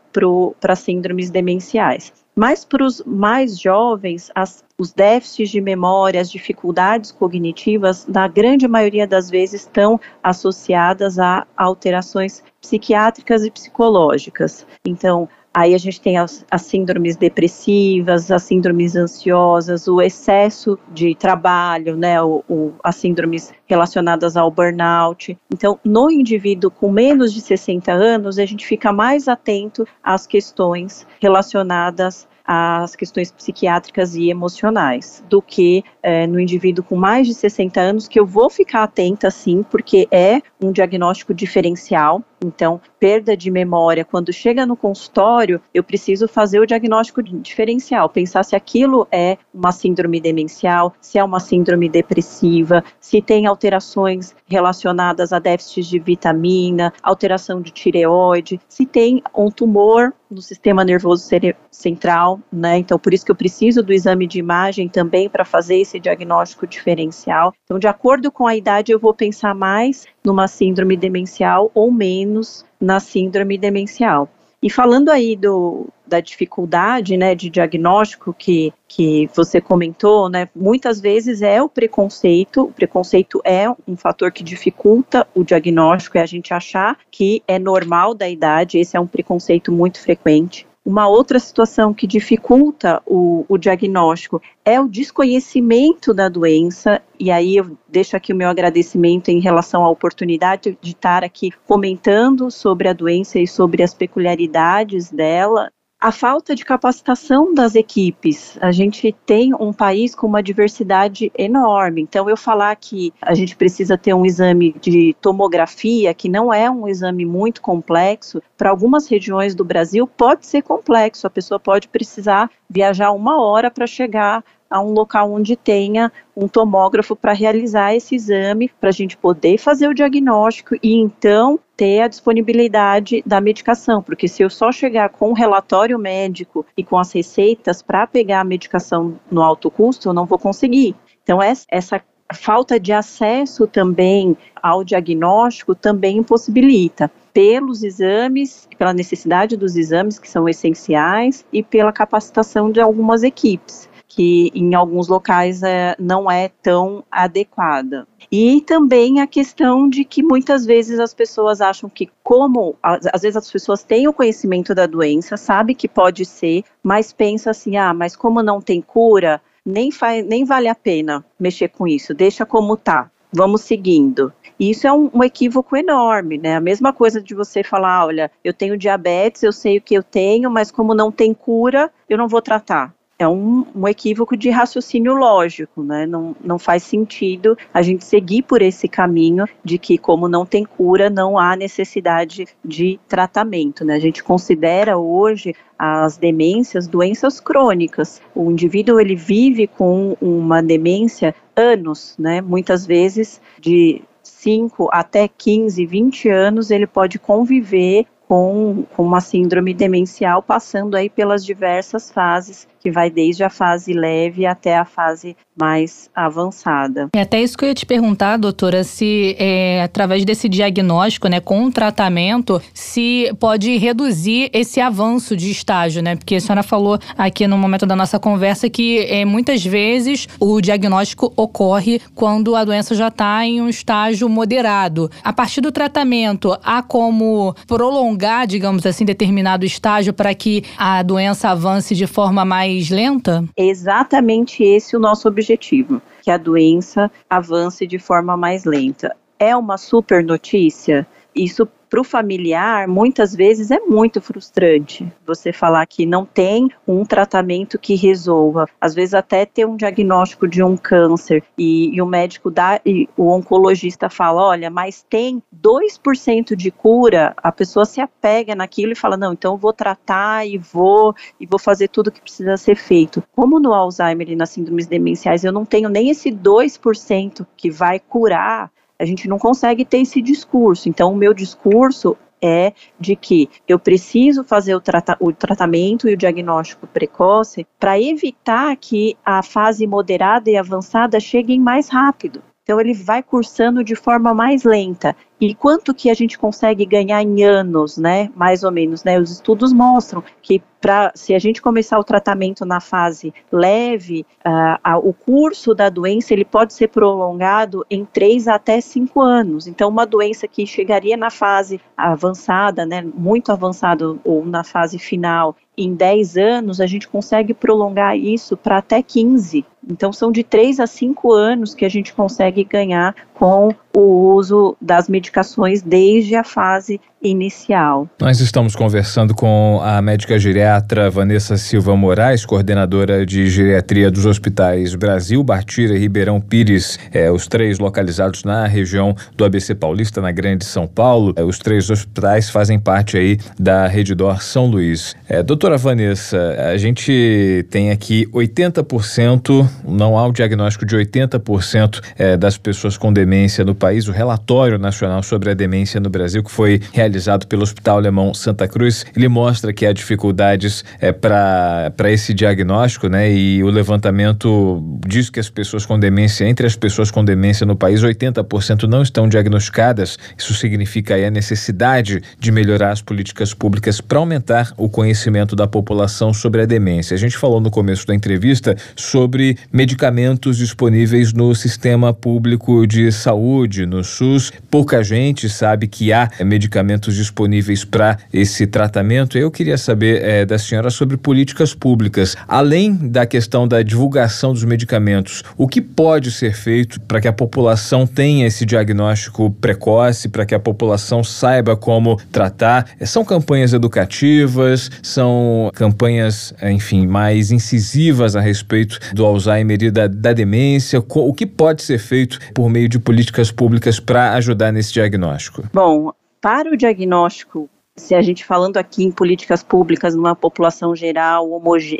para síndromes demenciais. Mas para os mais jovens, as, os déficits de memória, as dificuldades cognitivas, na grande maioria das vezes, estão associadas a alterações psiquiátricas e psicológicas. Então, Aí a gente tem as, as, síndromes depressivas, as síndromes ansiosas, o excesso de trabalho, né, o, o, as síndromes relacionadas ao burnout. Então, no indivíduo com menos de 60 anos, a gente fica mais atento às questões relacionadas às questões psiquiátricas e emocionais, do que é, no indivíduo com mais de 60 anos, que eu vou ficar atenta sim, porque é um diagnóstico diferencial. Então, perda de memória, quando chega no consultório, eu preciso fazer o diagnóstico diferencial, pensar se aquilo é uma síndrome demencial, se é uma síndrome depressiva, se tem alterações relacionadas a déficits de vitamina, alteração de tireoide, se tem um tumor no sistema nervoso central, né? Então, por isso que eu preciso do exame de imagem também para fazer esse diagnóstico diferencial. Então, de acordo com a idade, eu vou pensar mais numa síndrome demencial ou menos na síndrome demencial. E falando aí do, da dificuldade né, de diagnóstico que, que você comentou, né, muitas vezes é o preconceito. O preconceito é um fator que dificulta o diagnóstico, é a gente achar que é normal da idade, esse é um preconceito muito frequente. Uma outra situação que dificulta o, o, diagnóstico é o desconhecimento da doença, e aí eu deixo aqui o meu agradecimento em relação à oportunidade de estar aqui comentando sobre a doença e sobre as peculiaridades dela, a falta de capacitação das equipes. A gente tem um país com uma diversidade enorme. Então, eu falar que a gente precisa ter um exame de tomografia, que não é um exame muito complexo, para algumas regiões do Brasil pode ser complexo. A pessoa pode precisar viajar uma hora para chegar a um local onde tenha um tomógrafo para realizar esse exame, para a gente poder fazer o diagnóstico e então ter a disponibilidade da medicação, porque se eu só chegar com o relatório médico e com as receitas para pegar a medicação no alto custo, eu não vou conseguir. Então, essa falta de acesso também ao diagnóstico também impossibilita pelos exames, pela necessidade dos exames que são essenciais e pela capacitação de algumas equipes. Que em alguns locais é, não é tão adequada. E também a questão de que muitas vezes as pessoas acham que, como às vezes as pessoas têm o conhecimento da doença, sabe que pode ser, mas pensa assim: ah, mas como não tem cura, nem, faz, nem vale a pena mexer com isso, deixa como tá vamos seguindo. Isso é um, um, equívoco enorme, né? A mesma coisa de você falar, olha, eu tenho diabetes, eu sei o que eu tenho, mas como não tem cura, eu não vou tratar é um, um, equívoco de raciocínio lógico, né? Não, não faz sentido a gente seguir por esse caminho de que, como não tem cura, não há necessidade de tratamento, né? A gente considera hoje as demências doenças crônicas. O indivíduo ele vive com uma demência anos, né? Muitas vezes de 5 até 15, 20 anos, ele pode conviver com, uma síndrome demencial, passando aí pelas diversas fases que vai desde a fase leve até a fase mais avançada. É até isso que eu ia te perguntar, doutora, se é, através desse diagnóstico, né, com o tratamento, se pode reduzir esse avanço de estágio, né? Porque a senhora falou aqui no momento da nossa conversa que é, muitas vezes o diagnóstico ocorre quando a doença já está em um estágio moderado. A partir do tratamento, há como prolongar, digamos assim, determinado estágio para que a doença avance de forma mais mais lenta? exatamente esse o nosso objetivo, que a doença avance de forma mais lenta. É uma super notícia? Isso para o familiar, muitas vezes é muito frustrante você falar que não tem um tratamento que resolva. Às vezes até ter um diagnóstico de um câncer e, e o médico dá, e o oncologista fala, olha, mas tem 2% de cura, a pessoa se apega naquilo e fala, não, então eu vou tratar e vou e vou fazer tudo que precisa ser feito. Como no Alzheimer e nas síndromes demenciais eu não tenho nem esse 2% que vai curar, a gente não consegue ter esse discurso. Então, o meu discurso é de que eu preciso fazer o, trata o tratamento e o diagnóstico precoce para evitar que a fase moderada e avançada cheguem mais rápido. Então ele vai cursando de forma mais lenta. E quanto que a gente consegue ganhar em anos, né? Mais ou menos, né? Os estudos mostram que para se a gente começar o tratamento na fase leve, uh, uh, o curso da doença ele pode ser prolongado em 3 até 5 anos. Então, uma doença que chegaria na fase avançada, né, muito avançada ou na fase final, em 10 anos, a gente consegue prolongar isso para até 15. Então, são de 3 a 5 anos que a gente consegue ganhar com o uso das medicações desde a fase inicial. Nós estamos conversando com a médica geriatra Vanessa Silva Moraes, coordenadora de geriatria dos hospitais Brasil, Bartira e Ribeirão Pires, é, os três localizados na região do ABC Paulista, na Grande São Paulo. É, os três hospitais fazem parte aí da Rede Dor São Luís. É, doutora Vanessa, a gente tem aqui 80%, não há o diagnóstico de 80% é, das pessoas com demência no país. O relatório nacional sobre a demência no Brasil, que foi realizado pelo Hospital Alemão Santa Cruz, ele mostra que há dificuldades é, para esse diagnóstico, né? E o levantamento diz que as pessoas com demência, entre as pessoas com demência no país, 80% não estão diagnosticadas. Isso significa aí a necessidade de melhorar as políticas públicas para aumentar o conhecimento da população sobre a demência. A gente falou no começo da entrevista sobre medicamentos disponíveis no sistema público de saúde, no SUS. Pouca gente sabe que há medicamentos medicamentos disponíveis para esse tratamento. Eu queria saber é, da senhora sobre políticas públicas. Além da questão da divulgação dos medicamentos, o que pode ser feito para que a população tenha esse diagnóstico precoce, para que a população saiba como tratar? É, são campanhas educativas, são campanhas, enfim, mais incisivas a respeito do Alzheimer e da, da demência. O que pode ser feito por meio de políticas públicas para ajudar nesse diagnóstico? Bom, para o diagnóstico, se a gente falando aqui em políticas públicas numa população geral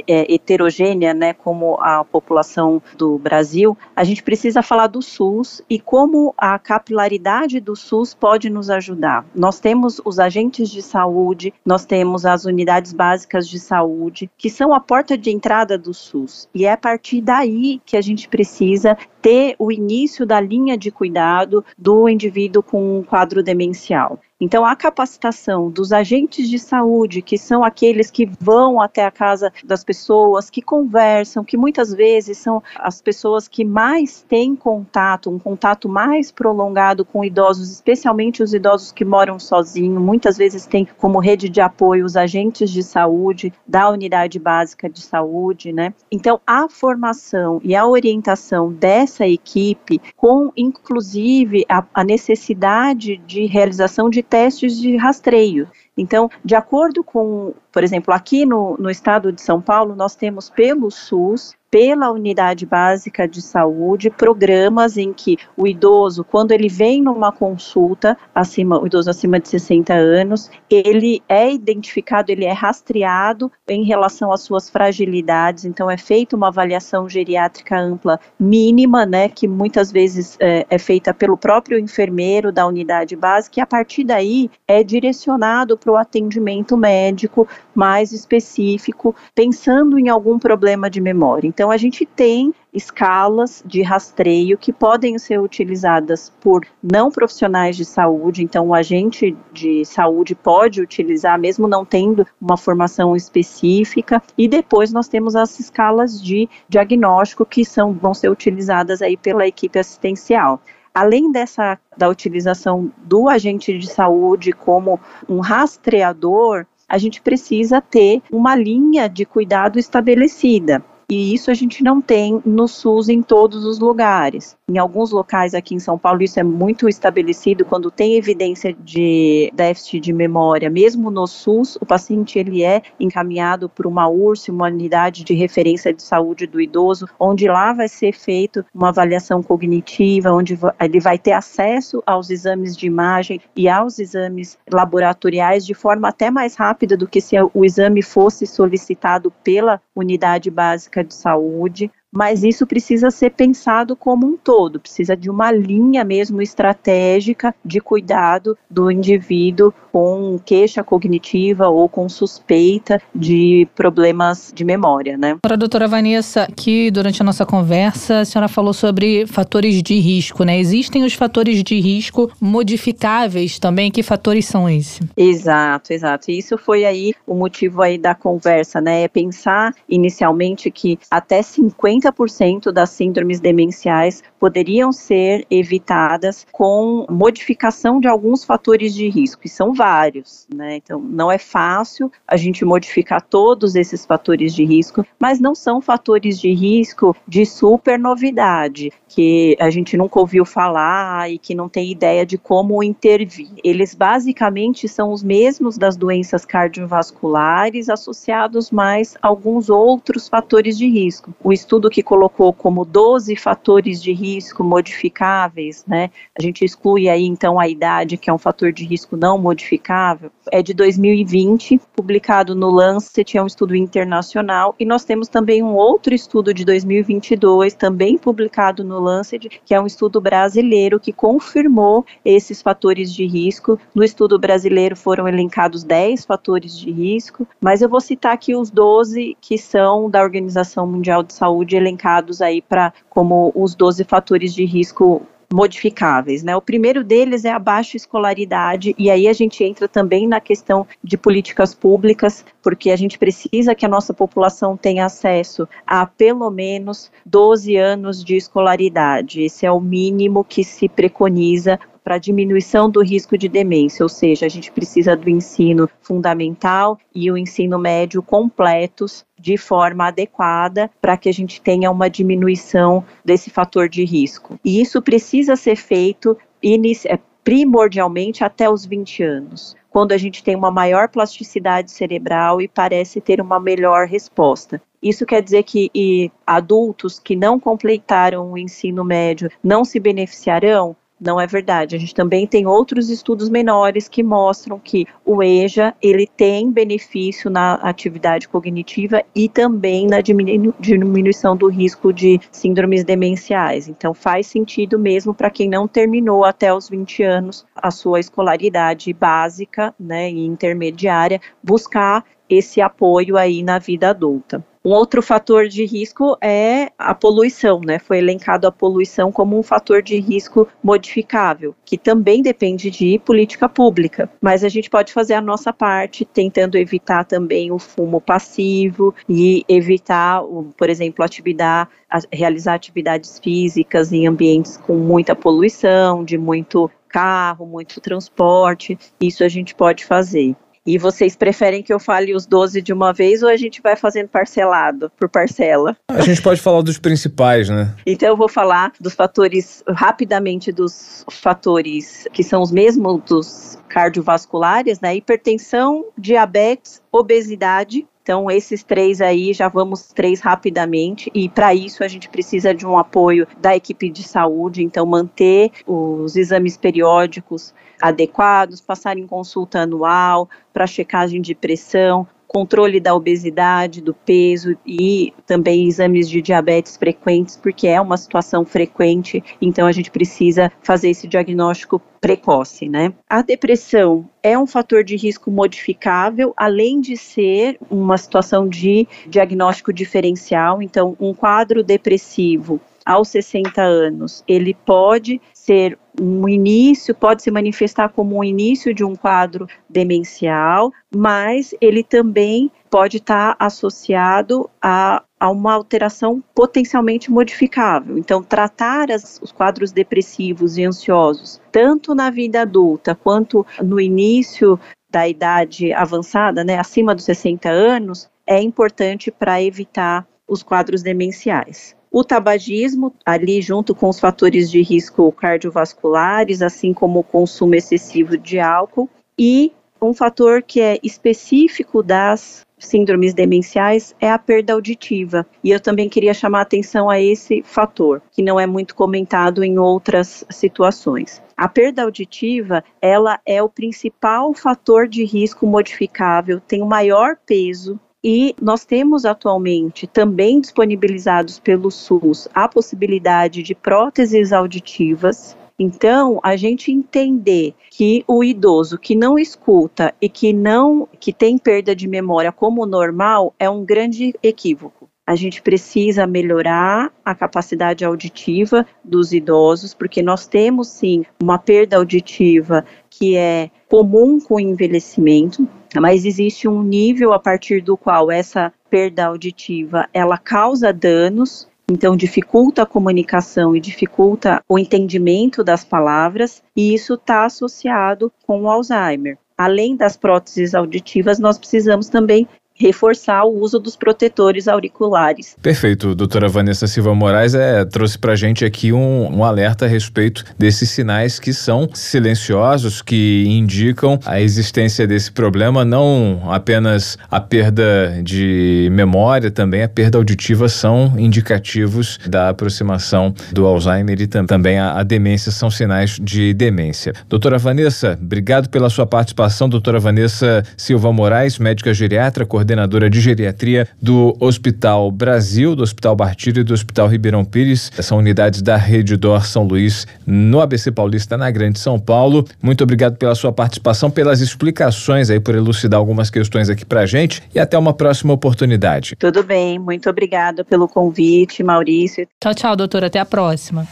é, heterogênea, né, como a população do Brasil, a gente precisa falar do SUS e como a capilaridade do SUS pode nos ajudar. Nós temos os agentes de saúde, nós temos as unidades básicas de saúde, que são a porta de entrada do SUS. E é a partir daí que a gente precisa ter o início da linha de cuidado do indivíduo com um quadro demencial. Então, a capacitação dos agentes de saúde, que são aqueles que vão até a casa das pessoas, que conversam, que muitas vezes são as pessoas que mais têm contato, um contato mais prolongado com idosos, especialmente os idosos que moram sozinhos, muitas vezes têm como rede de apoio os agentes de saúde da unidade básica de saúde, né? Então, a formação e a orientação dessa equipe, com inclusive a, a necessidade de realização de testes de rastreio. Então, de acordo com, por exemplo, aqui no, no estado de São Paulo, nós temos pelo SUS pela unidade básica de saúde programas em que o idoso, quando ele vem numa consulta, acima, o idoso acima de 60 anos, ele é identificado, ele é rastreado em relação às suas fragilidades, então é feita uma avaliação geriátrica ampla mínima, né, que muitas vezes é, é feita pelo próprio enfermeiro da unidade básica, e a partir daí é direcionado para o atendimento médico mais específico, pensando em algum problema de memória. Então, a gente tem escalas de rastreio que podem ser utilizadas por não profissionais de saúde, então o agente de saúde pode utilizar, mesmo não tendo uma formação específica, e depois nós temos as escalas de diagnóstico que são, vão ser utilizadas aí pela equipe assistencial. Além dessa da utilização do agente de saúde como um rastreador, a gente precisa ter uma linha de cuidado estabelecida. E isso a gente não tem no SUS em todos os lugares. Em alguns locais aqui em São Paulo, isso é muito estabelecido quando tem evidência de déficit de memória. Mesmo no SUS, o paciente ele é encaminhado para uma URSS, uma unidade de referência de saúde do idoso, onde lá vai ser feito uma avaliação cognitiva, onde ele vai ter acesso aos exames de imagem e aos exames laboratoriais de forma até mais rápida do que se o exame fosse solicitado pela unidade básica de saúde mas isso precisa ser pensado como um todo, precisa de uma linha mesmo estratégica de cuidado do indivíduo com queixa cognitiva ou com suspeita de problemas de memória, né? Para a doutora Vanessa, que durante a nossa conversa a senhora falou sobre fatores de risco, né? Existem os fatores de risco modificáveis também, que fatores são esses? Exato, exato. E isso foi aí o motivo aí da conversa, né? É pensar inicialmente que até 50 30% das síndromes demenciais poderiam ser evitadas com modificação de alguns fatores de risco, e são vários, né? Então, não é fácil a gente modificar todos esses fatores de risco, mas não são fatores de risco de super novidade, que a gente nunca ouviu falar e que não tem ideia de como intervir. Eles basicamente são os mesmos das doenças cardiovasculares associados mais a alguns outros fatores de risco. O estudo que colocou como 12 fatores de risco modificáveis, né? A gente exclui aí então a idade, que é um fator de risco não modificável, é de 2020, publicado no Lancet, é um estudo internacional, e nós temos também um outro estudo de 2022, também publicado no Lancet, que é um estudo brasileiro que confirmou esses fatores de risco. No estudo brasileiro foram elencados 10 fatores de risco, mas eu vou citar aqui os 12 que são da Organização Mundial de Saúde elencados aí para como os 12 fatores de risco modificáveis, né? O primeiro deles é a baixa escolaridade e aí a gente entra também na questão de políticas públicas, porque a gente precisa que a nossa população tenha acesso a pelo menos 12 anos de escolaridade. Esse é o mínimo que se preconiza para diminuição do risco de demência, ou seja, a gente precisa do ensino fundamental e o ensino médio completos de forma adequada para que a gente tenha uma diminuição desse fator de risco. E isso precisa ser feito é, primordialmente até os 20 anos quando a gente tem uma maior plasticidade cerebral e parece ter uma melhor resposta. Isso quer dizer que adultos que não completaram o ensino médio não se beneficiarão? Não é verdade. A gente também tem outros estudos menores que mostram que o EJA ele tem benefício na atividade cognitiva e também na diminu diminuição do risco de síndromes demenciais. Então faz sentido mesmo para quem não terminou até os 20 anos a sua escolaridade básica, né, e intermediária, buscar esse apoio aí na vida adulta. Um outro fator de risco é a poluição, né? Foi elencado a poluição como um fator de risco modificável, que também depende de política pública. Mas a gente pode fazer a nossa parte, tentando evitar também o fumo passivo e evitar, por exemplo, atividade, realizar atividades físicas em ambientes com muita poluição, de muito carro, muito transporte. Isso a gente pode fazer. E vocês preferem que eu fale os 12 de uma vez ou a gente vai fazendo parcelado, por parcela? A gente pode falar dos principais, né? Então eu vou falar dos fatores, rapidamente, dos fatores que são os mesmos dos cardiovasculares, né? Hipertensão, diabetes, obesidade então, esses três aí, já vamos três rapidamente, e para isso a gente precisa de um apoio da equipe de saúde, então manter os exames periódicos adequados, passar em consulta anual para checagem de pressão, controle da obesidade, do peso e também exames de diabetes frequentes, porque é uma situação frequente, então a gente precisa fazer esse diagnóstico precoce, né? A depressão é um fator de risco modificável, além de ser uma situação de diagnóstico diferencial, então um quadro depressivo aos 60 anos, ele pode ser um início, pode se manifestar como um início de um quadro demencial, mas ele também pode estar associado a, a uma alteração potencialmente modificável. Então, tratar as, os quadros depressivos e ansiosos, tanto na vida adulta quanto no início da idade avançada, né, acima dos 60 anos, é importante para evitar os quadros demenciais. O tabagismo, ali junto com os fatores de risco cardiovasculares, assim como o consumo excessivo de álcool, e um fator que é específico das síndromes demenciais é a perda auditiva. E eu também queria chamar atenção a esse fator, que não é muito comentado em outras situações. A perda auditiva, ela é o principal fator de risco modificável, tem o maior peso e nós temos atualmente também disponibilizados pelo SUS a possibilidade de próteses auditivas. Então, a gente entender que o idoso que não escuta e que não que tem perda de memória como normal é um grande equívoco. A gente precisa melhorar a capacidade auditiva dos idosos, porque nós temos sim uma perda auditiva que é comum com o envelhecimento, mas existe um nível a partir do qual essa perda auditiva ela causa danos, então dificulta a comunicação e dificulta o entendimento das palavras, e isso está associado com o Alzheimer. Além das próteses auditivas, nós precisamos também reforçar o uso dos protetores auriculares. Perfeito, doutora Vanessa Silva Moraes é, trouxe para gente aqui um, um, alerta a respeito desses sinais que são silenciosos, que indicam a existência desse problema, não apenas a perda de memória, também a perda auditiva são indicativos da aproximação do Alzheimer e tam também a, a demência são sinais de demência. Doutora Vanessa, obrigado pela sua participação, doutora Vanessa Silva Moraes, médica geriatra, coordenadora coordenadora de geriatria do Hospital Brasil, do Hospital Bartilho e do Hospital Ribeirão Pires. São unidades da Rede Dor São Luís, no ABC Paulista, na Grande São Paulo. Muito obrigado pela sua participação, pelas explicações aí, por elucidar algumas questões aqui pra gente e até uma próxima oportunidade. Tudo bem, muito obrigada pelo convite, Maurício. Tchau, tchau, doutora. Até a próxima.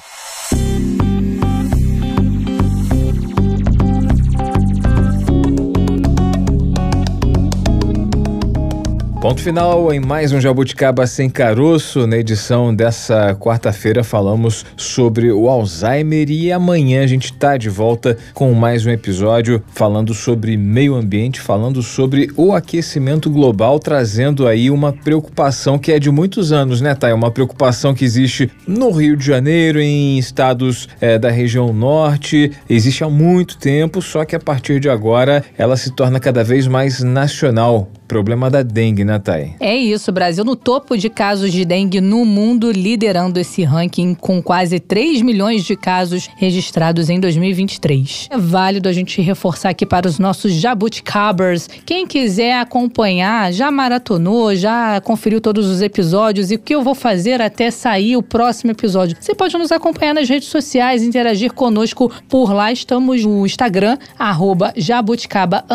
Ponto final em mais um Jabuticaba Sem Caroço. Na edição dessa quarta-feira falamos sobre o Alzheimer e amanhã a gente está de volta com mais um episódio falando sobre meio ambiente, falando sobre o aquecimento global, trazendo aí uma preocupação que é de muitos anos, né, Thay? Uma preocupação que existe no Rio de Janeiro, em estados é, da região norte, existe há muito tempo, só que a partir de agora ela se torna cada vez mais nacional problema da dengue, né, Thay? É isso, Brasil no topo de casos de dengue no mundo, liderando esse ranking com quase 3 milhões de casos registrados em 2023. É válido a gente reforçar aqui para os nossos jabuticabers. Quem quiser acompanhar, já maratonou, já conferiu todos os episódios e o que eu vou fazer até sair o próximo episódio. Você pode nos acompanhar nas redes sociais, interagir conosco por lá. Estamos no Instagram, arroba jabuticaba_sc.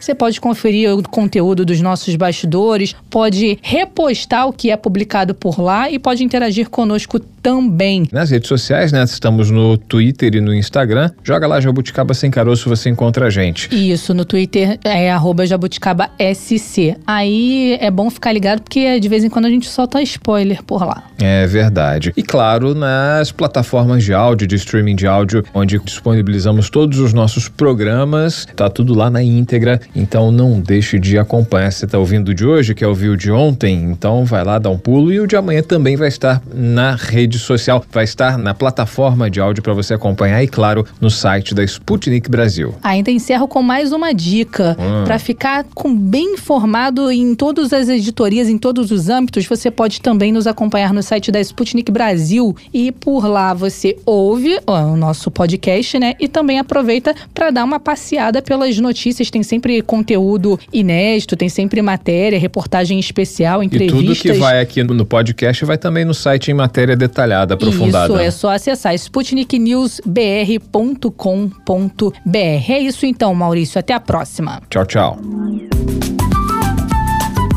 Você pode conferir conferir o conteúdo dos nossos bastidores, pode repostar o que é publicado por lá e pode interagir conosco também. Nas redes sociais, né? Estamos no Twitter e no Instagram. Joga lá Jabuticaba Sem Caroço, você encontra a gente. Isso, no Twitter é @jabuticaba_sc. Aí é bom ficar ligado porque de vez em quando a gente solta spoiler por lá. É verdade. E claro, nas plataformas de áudio, de streaming de áudio, onde disponibilizamos todos os nossos programas, tá tudo lá na íntegra, então não deixe de acompanhar. Você tá ouvindo de hoje, que é ouvir o de ontem, então vai lá dar um pulo e o de amanhã também vai estar na rede social, vai estar na plataforma de áudio para você acompanhar e claro, no site da Sputnik Brasil. Ainda encerro com mais uma dica Hum. para ficar com bem informado em todas as editorias, em todos os âmbitos. Você pode também nos acompanhar no site da Sputnik Brasil e por lá você ouve ó, o nosso podcast, né? E também aproveita para dar uma passeada pelas notícias. Tem sempre conteúdo inédito, tem sempre matéria, reportagem especial, E entrevistas. tudo que vai aqui no podcast vai também no site em matéria detalhada, aprofundada. Isso, é só acessar sputniknews.br.com.br. É isso então, Maurício. Até a próxima. Tchau, tchau.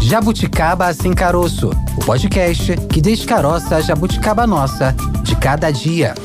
Jabuticaba Sem Caroço, o podcast que descaroça a jabuticaba nossa de cada dia.